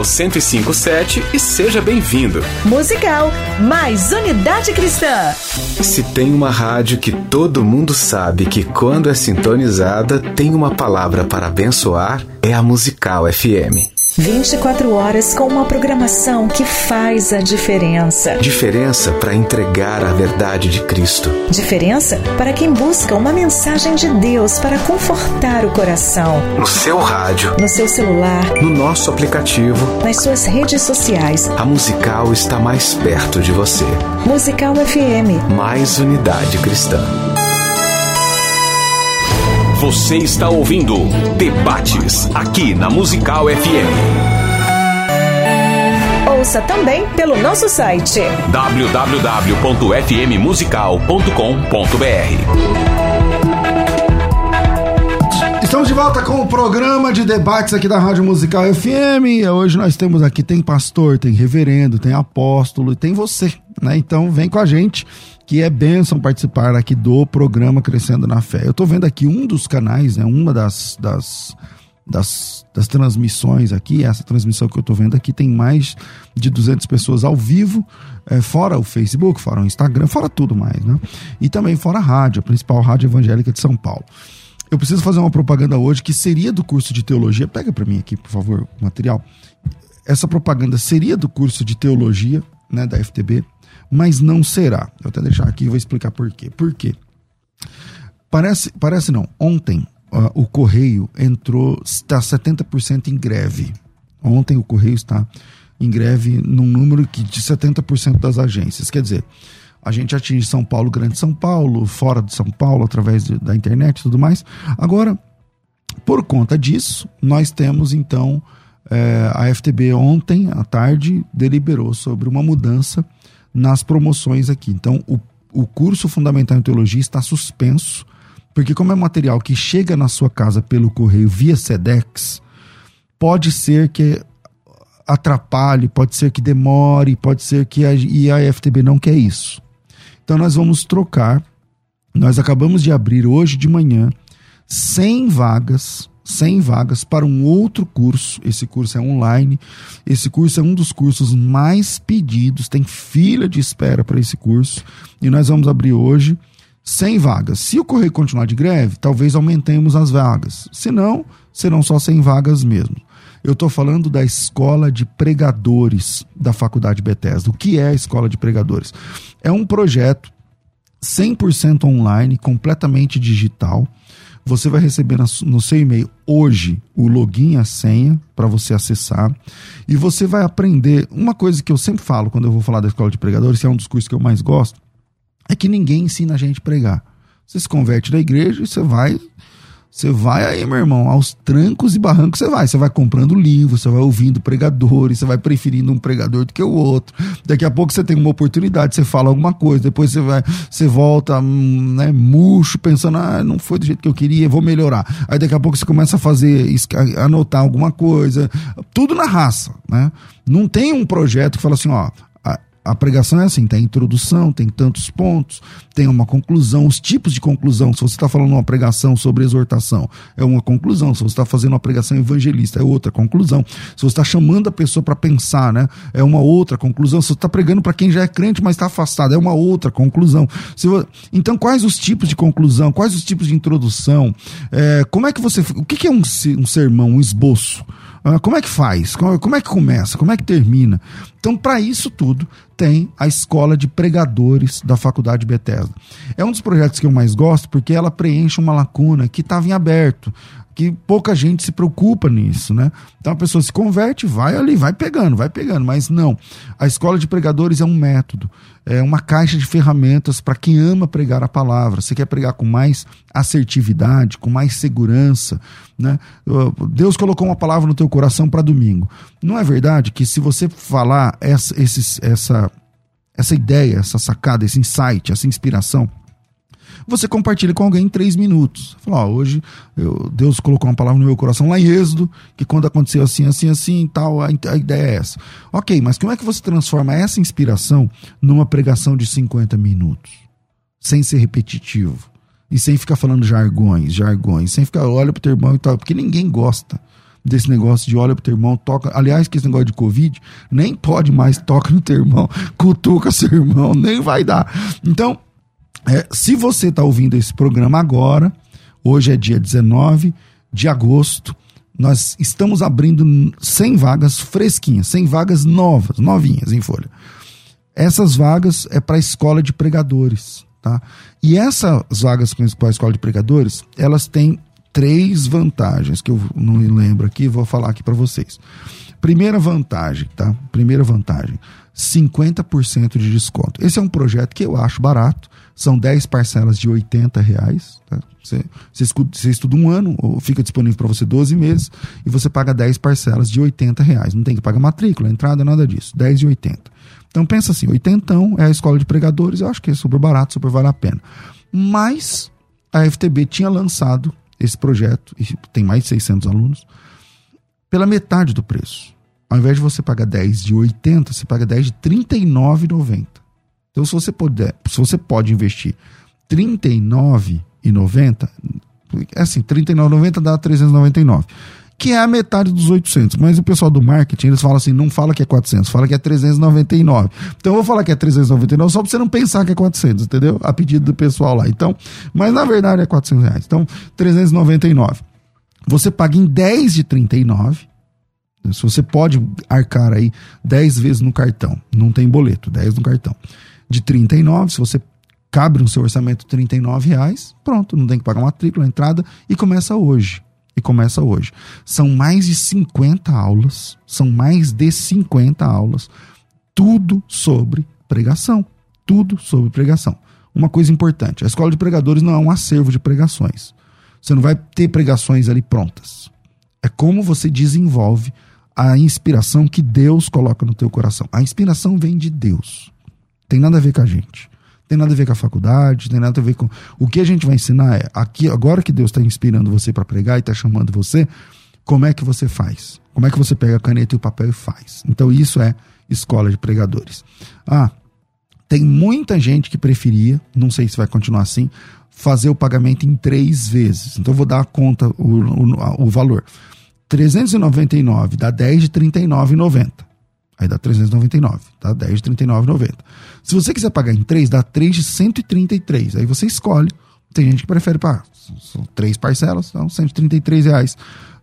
Musical 1057 e seja bem-vindo. Musical mais unidade cristã. Se tem uma rádio que todo mundo sabe que quando é sintonizada tem uma palavra para abençoar, é a Musical FM. 24 horas com uma programação que faz a diferença. Diferença para entregar a verdade de Cristo. Diferença para quem busca uma mensagem de Deus para confortar o coração. No seu rádio, no seu celular, no nosso aplicativo, nas suas redes sociais. A Musical está mais perto de você. Musical FM. Mais unidade cristã. Você está ouvindo Debates aqui na Musical FM. Ouça também pelo nosso site www.fmmusical.com.br. Estamos de volta com o programa de debates aqui da Rádio Musical FM. Hoje nós temos aqui tem pastor, tem reverendo, tem apóstolo e tem você, né? Então vem com a gente que é bênção participar aqui do programa Crescendo na Fé. Eu estou vendo aqui um dos canais, né, uma das, das, das, das transmissões aqui, essa transmissão que eu estou vendo aqui tem mais de 200 pessoas ao vivo, é, fora o Facebook, fora o Instagram, fora tudo mais, né? E também fora a rádio, a principal rádio evangélica de São Paulo. Eu preciso fazer uma propaganda hoje que seria do curso de teologia. Pega para mim aqui, por favor, o material. Essa propaganda seria do curso de teologia, né, da FTB mas não será. Eu até deixar aqui e vou explicar por quê. Por quê? Parece, parece não. Ontem uh, o Correio entrou, está 70% em greve. Ontem o Correio está em greve num número que de 70% das agências. Quer dizer, a gente atinge São Paulo, Grande São Paulo, fora de São Paulo, através de, da internet e tudo mais. Agora, por conta disso, nós temos então é, a FTB ontem à tarde deliberou sobre uma mudança nas promoções aqui. Então, o, o curso Fundamental em Teologia está suspenso, porque, como é material que chega na sua casa pelo correio via SEDEX, pode ser que atrapalhe, pode ser que demore, pode ser que a, e a FTB não quer isso. Então, nós vamos trocar. Nós acabamos de abrir hoje de manhã 100 vagas 100 vagas para um outro curso. Esse curso é online. Esse curso é um dos cursos mais pedidos, tem fila de espera para esse curso. E nós vamos abrir hoje 100 vagas. Se o correio continuar de greve, talvez aumentemos as vagas. Se não, serão só 100 vagas mesmo. Eu estou falando da escola de pregadores da Faculdade Bethesda. O que é a escola de pregadores? É um projeto 100% online, completamente digital você vai receber no seu e-mail hoje o login e a senha para você acessar. E você vai aprender. Uma coisa que eu sempre falo quando eu vou falar da escola de pregadores, que é um dos cursos que eu mais gosto, é que ninguém ensina a gente a pregar. Você se converte da igreja e você vai você vai aí, meu irmão, aos trancos e barrancos você vai. Você vai comprando livro, você vai ouvindo pregadores, você vai preferindo um pregador do que o outro. Daqui a pouco você tem uma oportunidade, você fala alguma coisa, depois você vai, você volta, hum, né, murcho, pensando, ah, não foi do jeito que eu queria, vou melhorar. Aí daqui a pouco você começa a fazer, anotar alguma coisa, tudo na raça, né? Não tem um projeto que fala assim, ó, a pregação é assim: tem introdução, tem tantos pontos, tem uma conclusão, os tipos de conclusão. Se você está falando uma pregação sobre exortação, é uma conclusão. Se você está fazendo uma pregação evangelista, é outra conclusão. Se você está chamando a pessoa para pensar, né, é uma outra conclusão. Se você está pregando para quem já é crente, mas está afastado, é uma outra conclusão. Você... Então, quais os tipos de conclusão? Quais os tipos de introdução? É, como é que você. O que, que é um, um sermão, um esboço? Ah, como é que faz? Como é que começa? Como é que termina? Então, para isso tudo, tem a Escola de Pregadores da Faculdade Bethesda. É um dos projetos que eu mais gosto porque ela preenche uma lacuna que estava em aberto que pouca gente se preocupa nisso, né? Então a pessoa se converte, vai ali, vai pegando, vai pegando, mas não. A escola de pregadores é um método, é uma caixa de ferramentas para quem ama pregar a palavra. Você quer pregar com mais assertividade, com mais segurança, né? Deus colocou uma palavra no teu coração para domingo. Não é verdade que se você falar essa, esses, essa, essa ideia, essa sacada, esse insight, essa inspiração, você compartilha com alguém em três minutos. Fala, ó, hoje eu, Deus colocou uma palavra no meu coração lá em Êxodo, que quando aconteceu assim, assim, assim tal, a, a ideia é essa. Ok, mas como é que você transforma essa inspiração numa pregação de 50 minutos? Sem ser repetitivo. E sem ficar falando jargões, jargões, sem ficar olha pro teu irmão e tal, porque ninguém gosta desse negócio de olha pro teu irmão, toca. Aliás, que esse negócio de Covid, nem pode mais toca no teu irmão, [LAUGHS] cutuca seu irmão, nem vai dar. Então, é, se você está ouvindo esse programa agora, hoje é dia 19 de agosto, nós estamos abrindo 100 vagas fresquinhas, 100 vagas novas, novinhas em folha. Essas vagas é para a escola de pregadores, tá? E essas vagas para a escola de pregadores, elas têm três vantagens que eu não me lembro aqui, vou falar aqui para vocês. Primeira vantagem, tá? Primeira vantagem, 50% de desconto. Esse é um projeto que eu acho barato são 10 parcelas de 80 reais. Tá? Você, você, estuda, você, estuda, um ano, fica disponível para você 12 meses, e você paga 10 parcelas de 80 reais. Não tem que pagar matrícula, entrada, nada disso. 10 de 80. Então pensa assim, 80 é a escola de pregadores, eu acho que é super barato, super vale a pena. Mas a FTB tinha lançado esse projeto, e tem mais de 600 alunos, pela metade do preço. Ao invés de você pagar 10 de 80, você paga 10 de R$ 39,90. Então, se você puder, se você pode investir R$ 39,90, é assim, R$ 39,90 dá 399, que é a metade dos 800. Mas o pessoal do marketing, eles falam assim, não fala que é 400, fala que é 399. Então, eu vou falar que é 399 só para você não pensar que é 400, entendeu? A pedido do pessoal lá. Então, mas na verdade é 400 reais. Então, 399. Você paga em 10 de 39, se você pode arcar aí 10 vezes no cartão, não tem boleto, 10 no cartão. de 39, se você cabe no seu orçamento 39 reais, pronto, não tem que pagar matrícula, entrada e começa hoje. E começa hoje. São mais de 50 aulas, são mais de 50 aulas, tudo sobre pregação, tudo sobre pregação. Uma coisa importante, a escola de pregadores não é um acervo de pregações. Você não vai ter pregações ali prontas. É como você desenvolve a inspiração que Deus coloca no teu coração. A inspiração vem de Deus. Tem nada a ver com a gente. Tem nada a ver com a faculdade, tem nada a ver com. O que a gente vai ensinar é, aqui, agora que Deus está inspirando você para pregar e está chamando você, como é que você faz? Como é que você pega a caneta e o papel e faz? Então, isso é escola de pregadores. Ah, tem muita gente que preferia, não sei se vai continuar assim, fazer o pagamento em três vezes. Então, vou dar a conta, o, o, o valor. 399 dá 10 de 39,90. Aí dá 399, tá? 10 de 39,90. Se você quiser pagar em 3, dá 3 de 133. Aí você escolhe. Tem gente que prefere pagar. São três parcelas, então 133 reais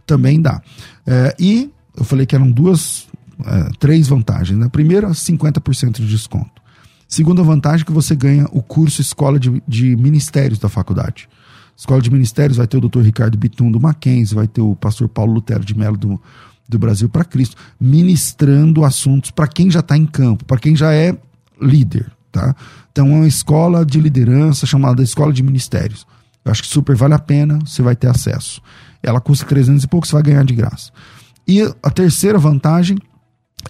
também dá. É, e eu falei que eram duas, é, três vantagens. Né? Primeira, 50% de desconto. Segunda vantagem que você ganha o curso Escola de, de Ministérios da faculdade. Escola de Ministérios vai ter o Dr. Ricardo Bitum do Mackenzie, vai ter o pastor Paulo Lutero de Melo do, do Brasil para Cristo, ministrando assuntos para quem já está em campo, para quem já é líder, tá? Então é uma escola de liderança chamada Escola de Ministérios. Eu acho que super vale a pena, você vai ter acesso. Ela custa 300 e pouco, você vai ganhar de graça. E a terceira vantagem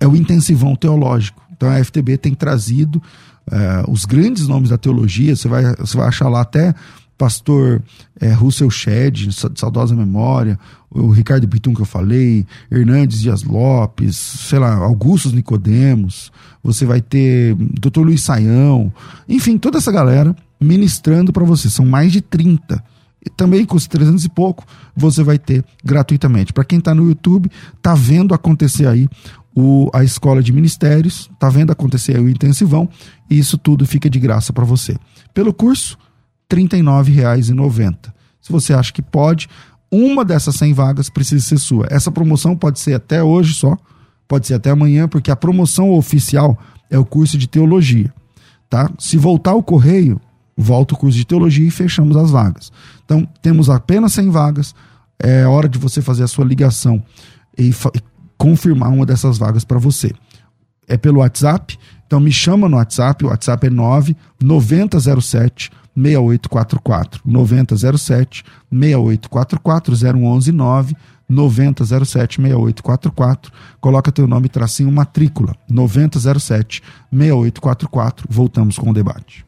é o intensivão teológico. Então a FTB tem trazido é, os grandes nomes da teologia, você vai, você vai achar lá até pastor é, Russell Shedd, de saudosa memória, o Ricardo Bitum que eu falei, Hernandes Dias Lopes, sei lá, Augustos Nicodemos, você vai ter Dr. Luiz Saião, enfim, toda essa galera ministrando para você. São mais de 30. E também custa 300 e pouco, você vai ter gratuitamente. Para quem está no YouTube, tá vendo acontecer aí o, a escola de ministérios, tá vendo acontecer aí o intensivão, e isso tudo fica de graça para você. Pelo curso, R$ 39,90. Se você acha que pode, uma dessas 100 vagas precisa ser sua. Essa promoção pode ser até hoje só, pode ser até amanhã, porque a promoção oficial é o curso de teologia. Tá? Se voltar o correio, volta o curso de teologia e fechamos as vagas. Então, temos apenas 100 vagas. É hora de você fazer a sua ligação e, e confirmar uma dessas vagas para você. É pelo WhatsApp. Então, me chama no WhatsApp. O WhatsApp é 99007 6844 9007 6844 011 9 9007 6844 coloca teu nome tracinho matrícula 9007 6844 voltamos com o debate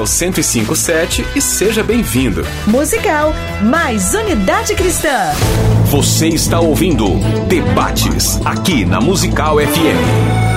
1057 e seja bem-vindo. Musical mais unidade cristã. Você está ouvindo Debates aqui na Musical FM.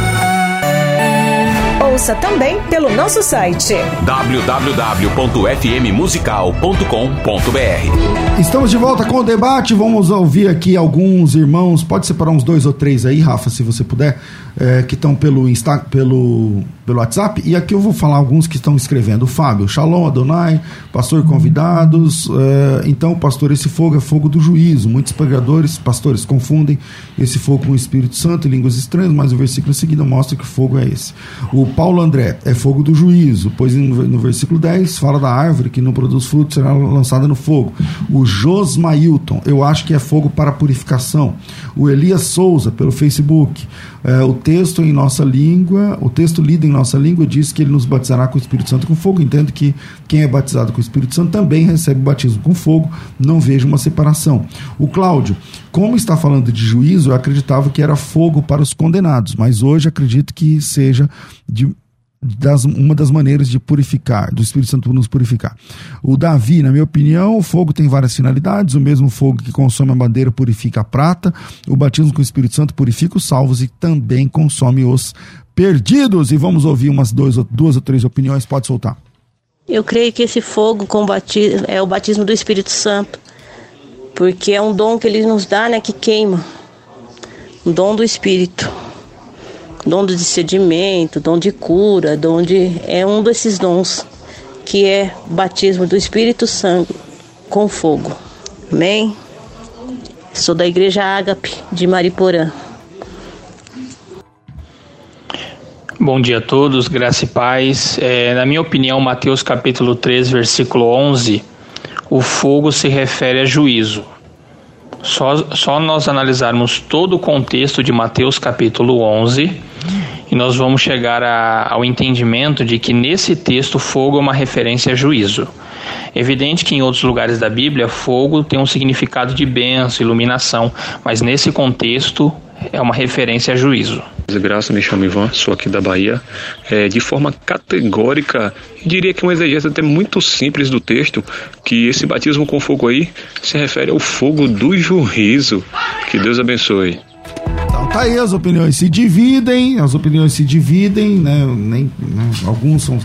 Ouça também pelo nosso site www.fmmusical.com.br. Estamos de volta com o debate. Vamos ouvir aqui alguns irmãos. Pode separar uns dois ou três aí, Rafa, se você puder, é, que estão pelo, Insta, pelo pelo WhatsApp. E aqui eu vou falar alguns que estão escrevendo. Fábio, Shalom Adonai, pastor convidados. É, então, pastor, esse fogo é fogo do juízo. Muitos pregadores, pastores, confundem esse fogo com o Espírito Santo e línguas estranhas, mas o versículo seguinte mostra que fogo é esse. O Paulo André é fogo do juízo, pois no, no versículo 10 fala da árvore que não produz fruto será lançada no fogo. O Josmailton, eu acho que é fogo para purificação. O Elias Souza, pelo Facebook. É, o texto em nossa língua, o texto lido em nossa língua diz que ele nos batizará com o Espírito Santo com fogo. Entendo que quem é batizado com o Espírito Santo também recebe o batismo com fogo. Não vejo uma separação. O Cláudio, como está falando de juízo, eu acreditava que era fogo para os condenados, mas hoje acredito que seja de das, uma das maneiras de purificar, do Espírito Santo nos purificar. O Davi, na minha opinião, o fogo tem várias finalidades. O mesmo fogo que consome a madeira purifica a prata. O batismo com o Espírito Santo purifica os salvos e também consome os perdidos. E vamos ouvir umas duas, duas ou três opiniões. Pode soltar. Eu creio que esse fogo com é o batismo do Espírito Santo, porque é um dom que ele nos dá, né, que queima. Um dom do Espírito. Dom de discernimento, dom de cura, dom de é um desses dons que é batismo do Espírito Santo com fogo. Amém. Sou da Igreja Ágape de Mariporã. Bom dia a todos, graça e paz. É, na minha opinião, Mateus capítulo 3, versículo 11, o fogo se refere a juízo. Só, só nós analisarmos todo o contexto de Mateus capítulo 11 e nós vamos chegar a, ao entendimento de que nesse texto fogo é uma referência a juízo. É evidente que em outros lugares da Bíblia fogo tem um significado de bênção, iluminação, mas nesse contexto é uma referência a juízo. Graça, me chamo Ivan, sou aqui da Bahia. É, de forma categórica, diria que uma exegese até muito simples do texto, que esse batismo com fogo aí se refere ao fogo do juízo. Que Deus abençoe. Então tá aí, as opiniões se dividem, as opiniões se dividem, né? Nem, né? Alguns são.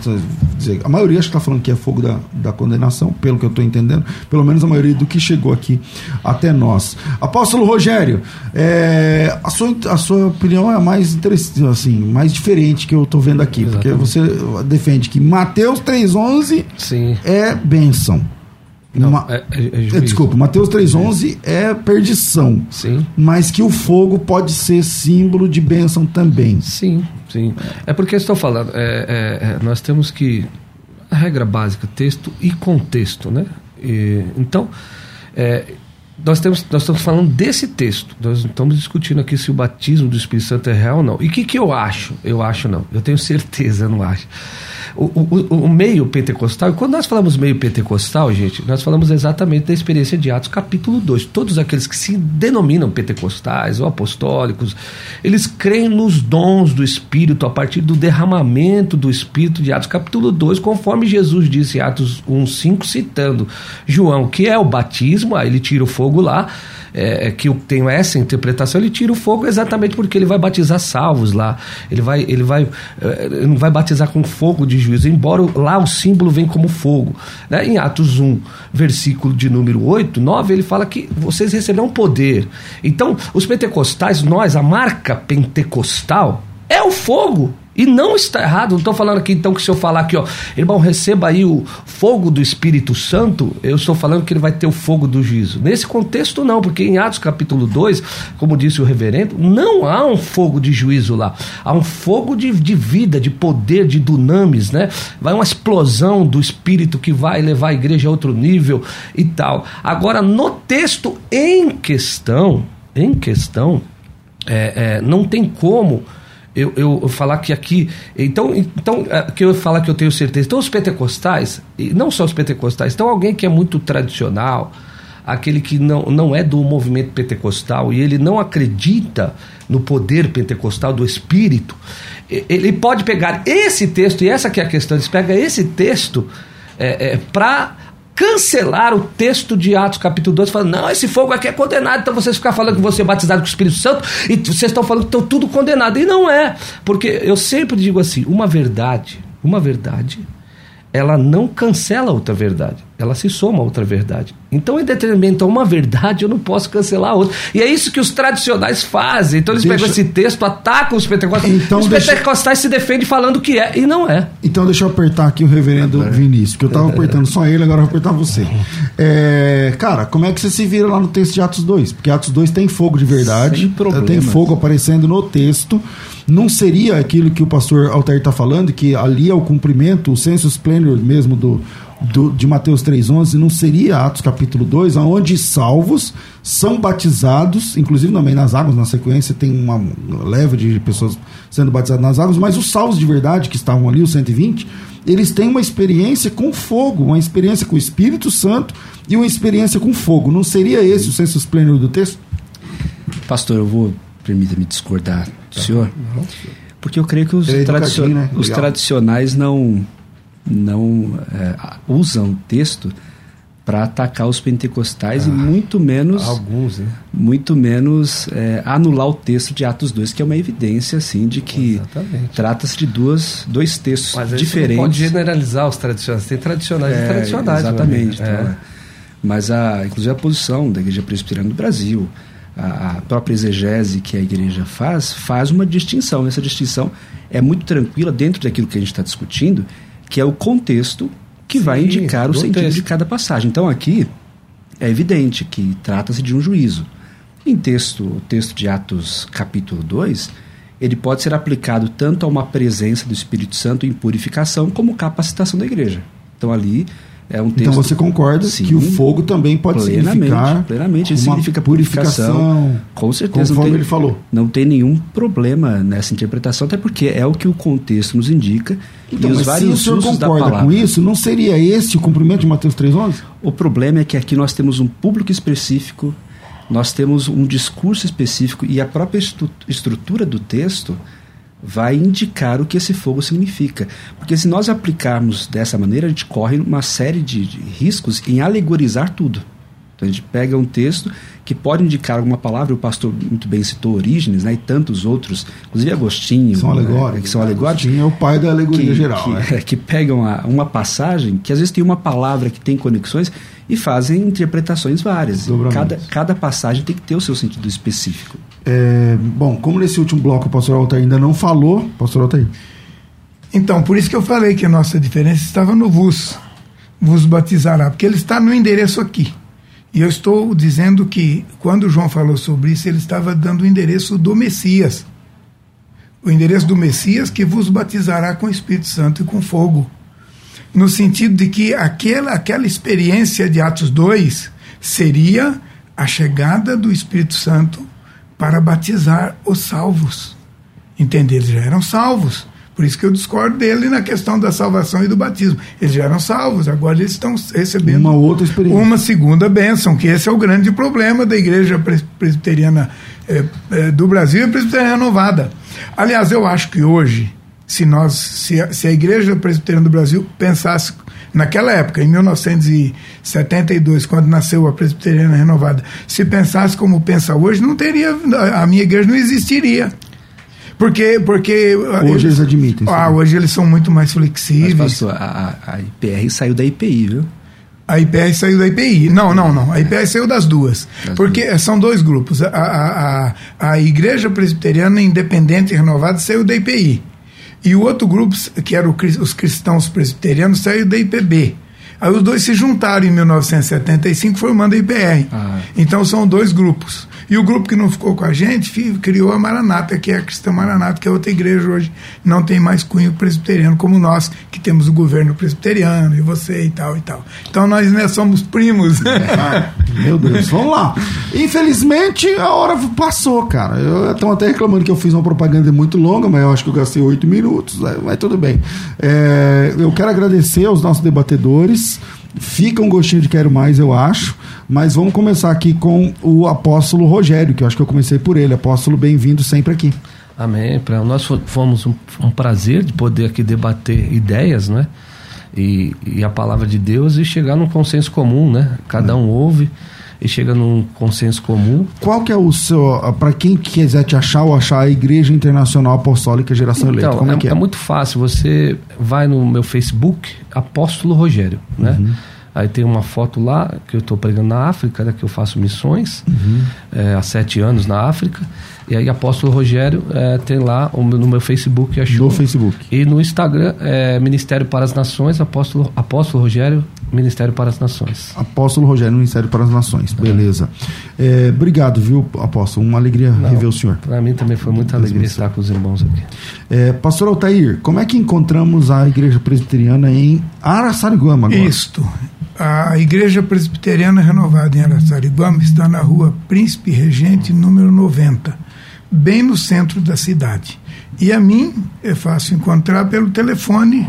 Dizer, a maioria acho que tá falando que é fogo da, da condenação, pelo que eu tô entendendo. Pelo menos a maioria do que chegou aqui até nós. Apóstolo Rogério, é, a, sua, a sua opinião é mais interessante, assim, mais diferente que eu tô vendo aqui. Exatamente. Porque você defende que Mateus 3,11 é bênção. Não, Ma é, é, é Desculpa, Mateus 3,11 é perdição. Sim. Mas que o fogo pode ser símbolo de bênção também. Sim, sim. É porque estou falando, é, é, é, nós temos que. A regra básica, texto e contexto, né? E, então, nós, temos, nós estamos falando desse texto. Nós estamos discutindo aqui se o batismo do Espírito Santo é real ou não. E o que, que eu acho? Eu acho não. Eu tenho certeza, [LAUGHS] não acho o, o, o, meio pentecostal, quando nós falamos meio pentecostal, gente, nós falamos exatamente da experiência de Atos, capítulo 2. Todos aqueles que se denominam pentecostais ou apostólicos, eles creem nos dons do Espírito a partir do derramamento do Espírito de Atos, capítulo 2, conforme Jesus disse em Atos 1,5, citando João, que é o batismo, aí ele tira o fogo lá é, que tenho essa interpretação, ele tira o fogo exatamente porque ele vai batizar salvos lá. Ele vai, ele vai, é, não vai batizar com fogo de juízo, embora lá o símbolo vem como fogo. Né? Em Atos 1, versículo de número 8, 9, ele fala que vocês receberão poder. Então, os pentecostais, nós, a marca pentecostal é o fogo. E não está errado, não estou falando aqui então que se eu falar aqui, ó, irmão, receba aí o fogo do Espírito Santo, eu estou falando que ele vai ter o fogo do juízo. Nesse contexto, não, porque em Atos capítulo 2, como disse o reverendo, não há um fogo de juízo lá. Há um fogo de, de vida, de poder, de dunamis, né? Vai uma explosão do Espírito que vai levar a igreja a outro nível e tal. Agora, no texto em questão, em questão, é, é, não tem como eu, eu, falar que aqui. Então, então é, que eu falar que eu tenho certeza. Então, os pentecostais, e não só os pentecostais, então alguém que é muito tradicional, aquele que não, não é do movimento pentecostal e ele não acredita no poder pentecostal do Espírito, ele pode pegar esse texto, e essa que é a questão, ele pega esse texto é, é, para cancelar o texto de Atos capítulo 2, falando, não, esse fogo aqui é condenado, então vocês ficam falando que você é batizado com o Espírito Santo e vocês estão falando que estão tudo condenado. E não é, porque eu sempre digo assim, uma verdade, uma verdade ela não cancela outra verdade, ela se soma a outra verdade. Então, em detrimento a uma verdade, eu não posso cancelar a outra. E é isso que os tradicionais fazem. Então, eles deixa... pegam esse texto, atacam os pentecostais. Então, os deixa... pentecostais se defendem falando que é, e não é. Então, deixa eu apertar aqui o reverendo é. Vinícius, que eu estava [LAUGHS] apertando só ele, agora eu vou apertar você. É, cara, como é que você se vira lá no texto de Atos 2? Porque Atos 2 tem fogo de verdade, tem fogo aparecendo no texto não seria aquilo que o pastor Altair está falando, que ali é o cumprimento, o sensus plenus mesmo do, do, de Mateus 3,11, não seria Atos capítulo 2, onde salvos são batizados, inclusive também nas águas, na sequência tem uma leva de pessoas sendo batizadas nas águas, mas os salvos de verdade que estavam ali, os 120, eles têm uma experiência com fogo, uma experiência com o Espírito Santo e uma experiência com fogo. Não seria esse o sensus plenus do texto? Pastor, eu vou permita-me discordar do tá. senhor, porque eu creio que os, é né? os tradicionais não, não é, usam o texto para atacar os pentecostais ah, e muito menos alguns né? muito menos é, anular o texto de Atos 2 que é uma evidência assim de que trata-se de duas dois textos Mas diferentes não pode generalizar os tradicionais tem tradicionais é, e tradicionais exatamente então, é. mas a inclusive a posição da igreja presbiteriana do Brasil a, a própria exegese que a igreja faz faz uma distinção. Essa distinção é muito tranquila dentro daquilo que a gente está discutindo que é o contexto que Sim, vai indicar o sentido texto. de cada passagem. Então aqui é evidente que trata-se de um juízo. Em texto, o texto de Atos capítulo 2, ele pode ser aplicado tanto a uma presença do Espírito Santo em purificação como capacitação da igreja. Então ali é um texto, então você concorda sim, que o fogo também pode plenamente, significar plenamente ele significa purificação, purificação, com certeza conforme tem, ele falou. não tem nenhum problema nessa interpretação até porque é o que o contexto nos indica então, e os vários se o senhor concorda com isso não seria esse o cumprimento de Mateus 3:11 o problema é que aqui nós temos um público específico nós temos um discurso específico e a própria estrutura do texto vai indicar o que esse fogo significa. Porque se nós aplicarmos dessa maneira, a gente corre uma série de, de riscos em alegorizar tudo. Então a gente pega um texto que pode indicar alguma palavra, o pastor muito bem citou Orígenes, né, e tantos outros, inclusive Agostinho, são alegóricos, né, que são alegóricos. Agostinho é o pai da alegoria que, geral. Que, né? [LAUGHS] que pegam a, uma passagem que às vezes tem uma palavra que tem conexões e fazem interpretações várias. Cada, cada passagem tem que ter o seu sentido específico. É, bom, como nesse último bloco o pastor Altair ainda não falou, pastor Altair. Então, por isso que eu falei que a nossa diferença estava no vos, vos batizará, porque ele está no endereço aqui. E eu estou dizendo que, quando João falou sobre isso, ele estava dando o endereço do Messias. O endereço do Messias que vos batizará com o Espírito Santo e com fogo. No sentido de que aquela, aquela experiência de Atos 2 seria a chegada do Espírito Santo para batizar os salvos. Entender? Eles já eram salvos. Por isso que eu discordo dele na questão da salvação e do batismo. Eles já eram salvos, agora eles estão recebendo uma outra experiência. Uma segunda bênção, que esse é o grande problema da igreja presbiteriana é, é, do Brasil e presbiteriana renovada. Aliás, eu acho que hoje, se nós, se a, se a igreja presbiteriana do Brasil pensasse naquela época, em 1972, quando nasceu a presbiteriana renovada, se pensasse como pensa hoje, não teria a minha igreja não existiria. Porque, porque hoje eles, eles admitem. Ah, hoje eles são muito mais flexíveis. Mas, pastor, a, a IPR saiu da IPI, viu? A IPR saiu da IPI. Não, não, não. A IPR saiu das duas. Das porque duas. são dois grupos. A, a, a, a Igreja Presbiteriana Independente e Renovada saiu da IPI. E o outro grupo, que eram os cristãos presbiterianos, saiu da IPB. Aí os dois se juntaram em 1975, formando a IPR. Ah. Então são dois grupos. E o grupo que não ficou com a gente criou a Maranata, que é a Cristã Maranata, que é outra igreja hoje, não tem mais cunho presbiteriano como nós, que temos o governo presbiteriano, e você e tal e tal. Então nós né, somos primos. Ah, [LAUGHS] meu Deus, vamos lá. Infelizmente a hora passou, cara. Eu estou até reclamando que eu fiz uma propaganda muito longa, mas eu acho que eu gastei oito minutos, né? mas tudo bem. É, eu quero agradecer aos nossos debatedores. Fica um gostinho de quero mais, eu acho. Mas vamos começar aqui com o apóstolo Rogério, que eu acho que eu comecei por ele. Apóstolo, bem-vindo sempre aqui. Amém. Para nós fomos um, um, prazer de poder aqui debater ideias, né? E, e, a palavra de Deus e chegar num consenso comum, né? Cada um ouve e chega num consenso comum. Qual que é o seu, para quem quiser te achar ou achar a Igreja Internacional Apostólica Geração então, Eleita, como é, é, que é? É muito fácil, você vai no meu Facebook, Apóstolo Rogério, né? Uhum. Aí tem uma foto lá que eu estou pregando na África, né, que eu faço missões uhum. é, há sete anos na África. E aí Apóstolo Rogério é, tem lá no meu Facebook achou. No Facebook. E no Instagram é Ministério para as Nações, Apóstolo, Apóstolo Rogério, Ministério para as Nações. Apóstolo Rogério, Ministério para as Nações. Beleza. É, obrigado, viu, Apóstolo? Uma alegria Não, rever o senhor. Para mim também foi muita alegria estar com os irmãos aqui. É, Pastor Altair, como é que encontramos a Igreja Presbiteriana em Araçariguama agora? Isto. A Igreja Presbiteriana Renovada em Araçariguama está na rua Príncipe Regente, número 90, bem no centro da cidade. E a mim é fácil encontrar pelo telefone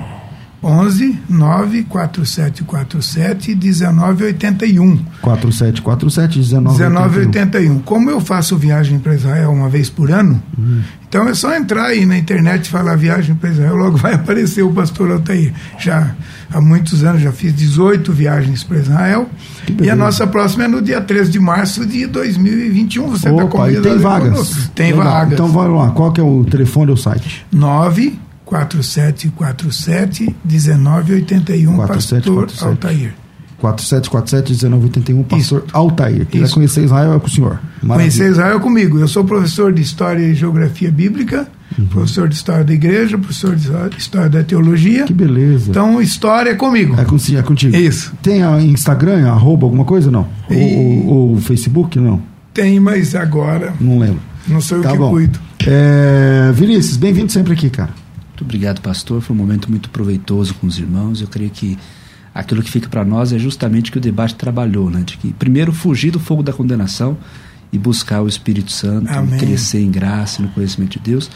11 94747 1981. 4747 1981. Como eu faço viagem para Israel uma vez por ano, uhum. então é só entrar aí na internet e falar viagem para Israel, logo vai aparecer o pastor Altair. Já há muitos anos já fiz 18 viagens para Israel. E a nossa próxima é no dia 13 de março de 2021. Você está convidado. Tem vagas. Tem Legal. vagas. Então vamos lá. Qual que é o telefone ou site? 9 4747 1981 Pastor Altair. 4747 1981 Pastor Isso. Altair. Quem vai conhecer Israel é com o senhor. Maravilha. Conhecer Israel é comigo. Eu sou professor de História e Geografia Bíblica, uhum. professor de História da Igreja, professor de História da Teologia. Que beleza. Então, História é comigo. É, com, é contigo. Isso. Tem a Instagram, arroba alguma coisa, não? E... Ou, ou, ou Facebook, não? Tem, mas agora... Não lembro. Não sei o tá que bom. cuido. É, Vinícius, bem-vindo sempre aqui, cara. Muito obrigado, pastor. Foi um momento muito proveitoso com os irmãos. Eu creio que aquilo que fica para nós é justamente que o debate trabalhou, né? De que primeiro fugir do fogo da condenação e buscar o Espírito Santo, crescer em graça, no conhecimento de Deus.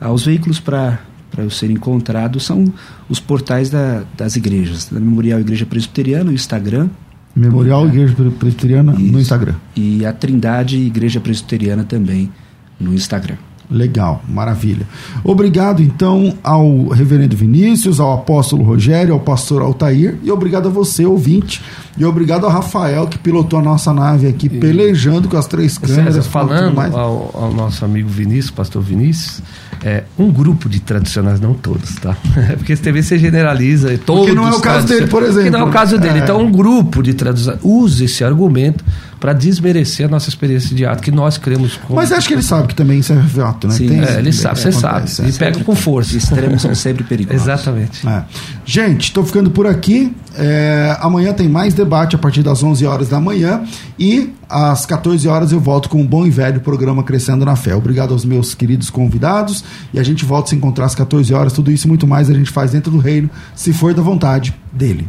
Ah, os veículos para para eu ser encontrado são os portais da, das igrejas, da Memorial Igreja Presbiteriana, o Instagram. Memorial Igreja Presbiteriana Isso. no Instagram. E a Trindade Igreja Presbiteriana também no Instagram. Legal, maravilha. Obrigado então ao reverendo Vinícius, ao apóstolo Rogério, ao pastor Altair e obrigado a você, ouvinte. E obrigado ao Rafael que pilotou a nossa nave aqui, e... pelejando com as três câmeras. Falando ao, ao, nosso amigo Vinícius, pastor Vinícius, é, um grupo de tradicionais, não todos, tá? [LAUGHS] Porque TV você generaliza todos. Que não é o caso dele, por exemplo. Que não é o caso dele. É. Então, um grupo de tradicionais usa esse argumento para desmerecer a nossa experiência de ato, que nós cremos como. Mas acho que ele sabe que também isso é ato, né? Sim, Tem, é, ele sabe, você sabe. E pega com força. Extremos são sempre perigosos. Exatamente. É. Gente, estou ficando por aqui. É, amanhã tem mais debate a partir das 11 horas da manhã e às 14 horas eu volto com um bom e velho programa Crescendo na Fé. Obrigado aos meus queridos convidados e a gente volta a se encontrar às 14 horas. Tudo isso e muito mais a gente faz dentro do reino, se for da vontade dele.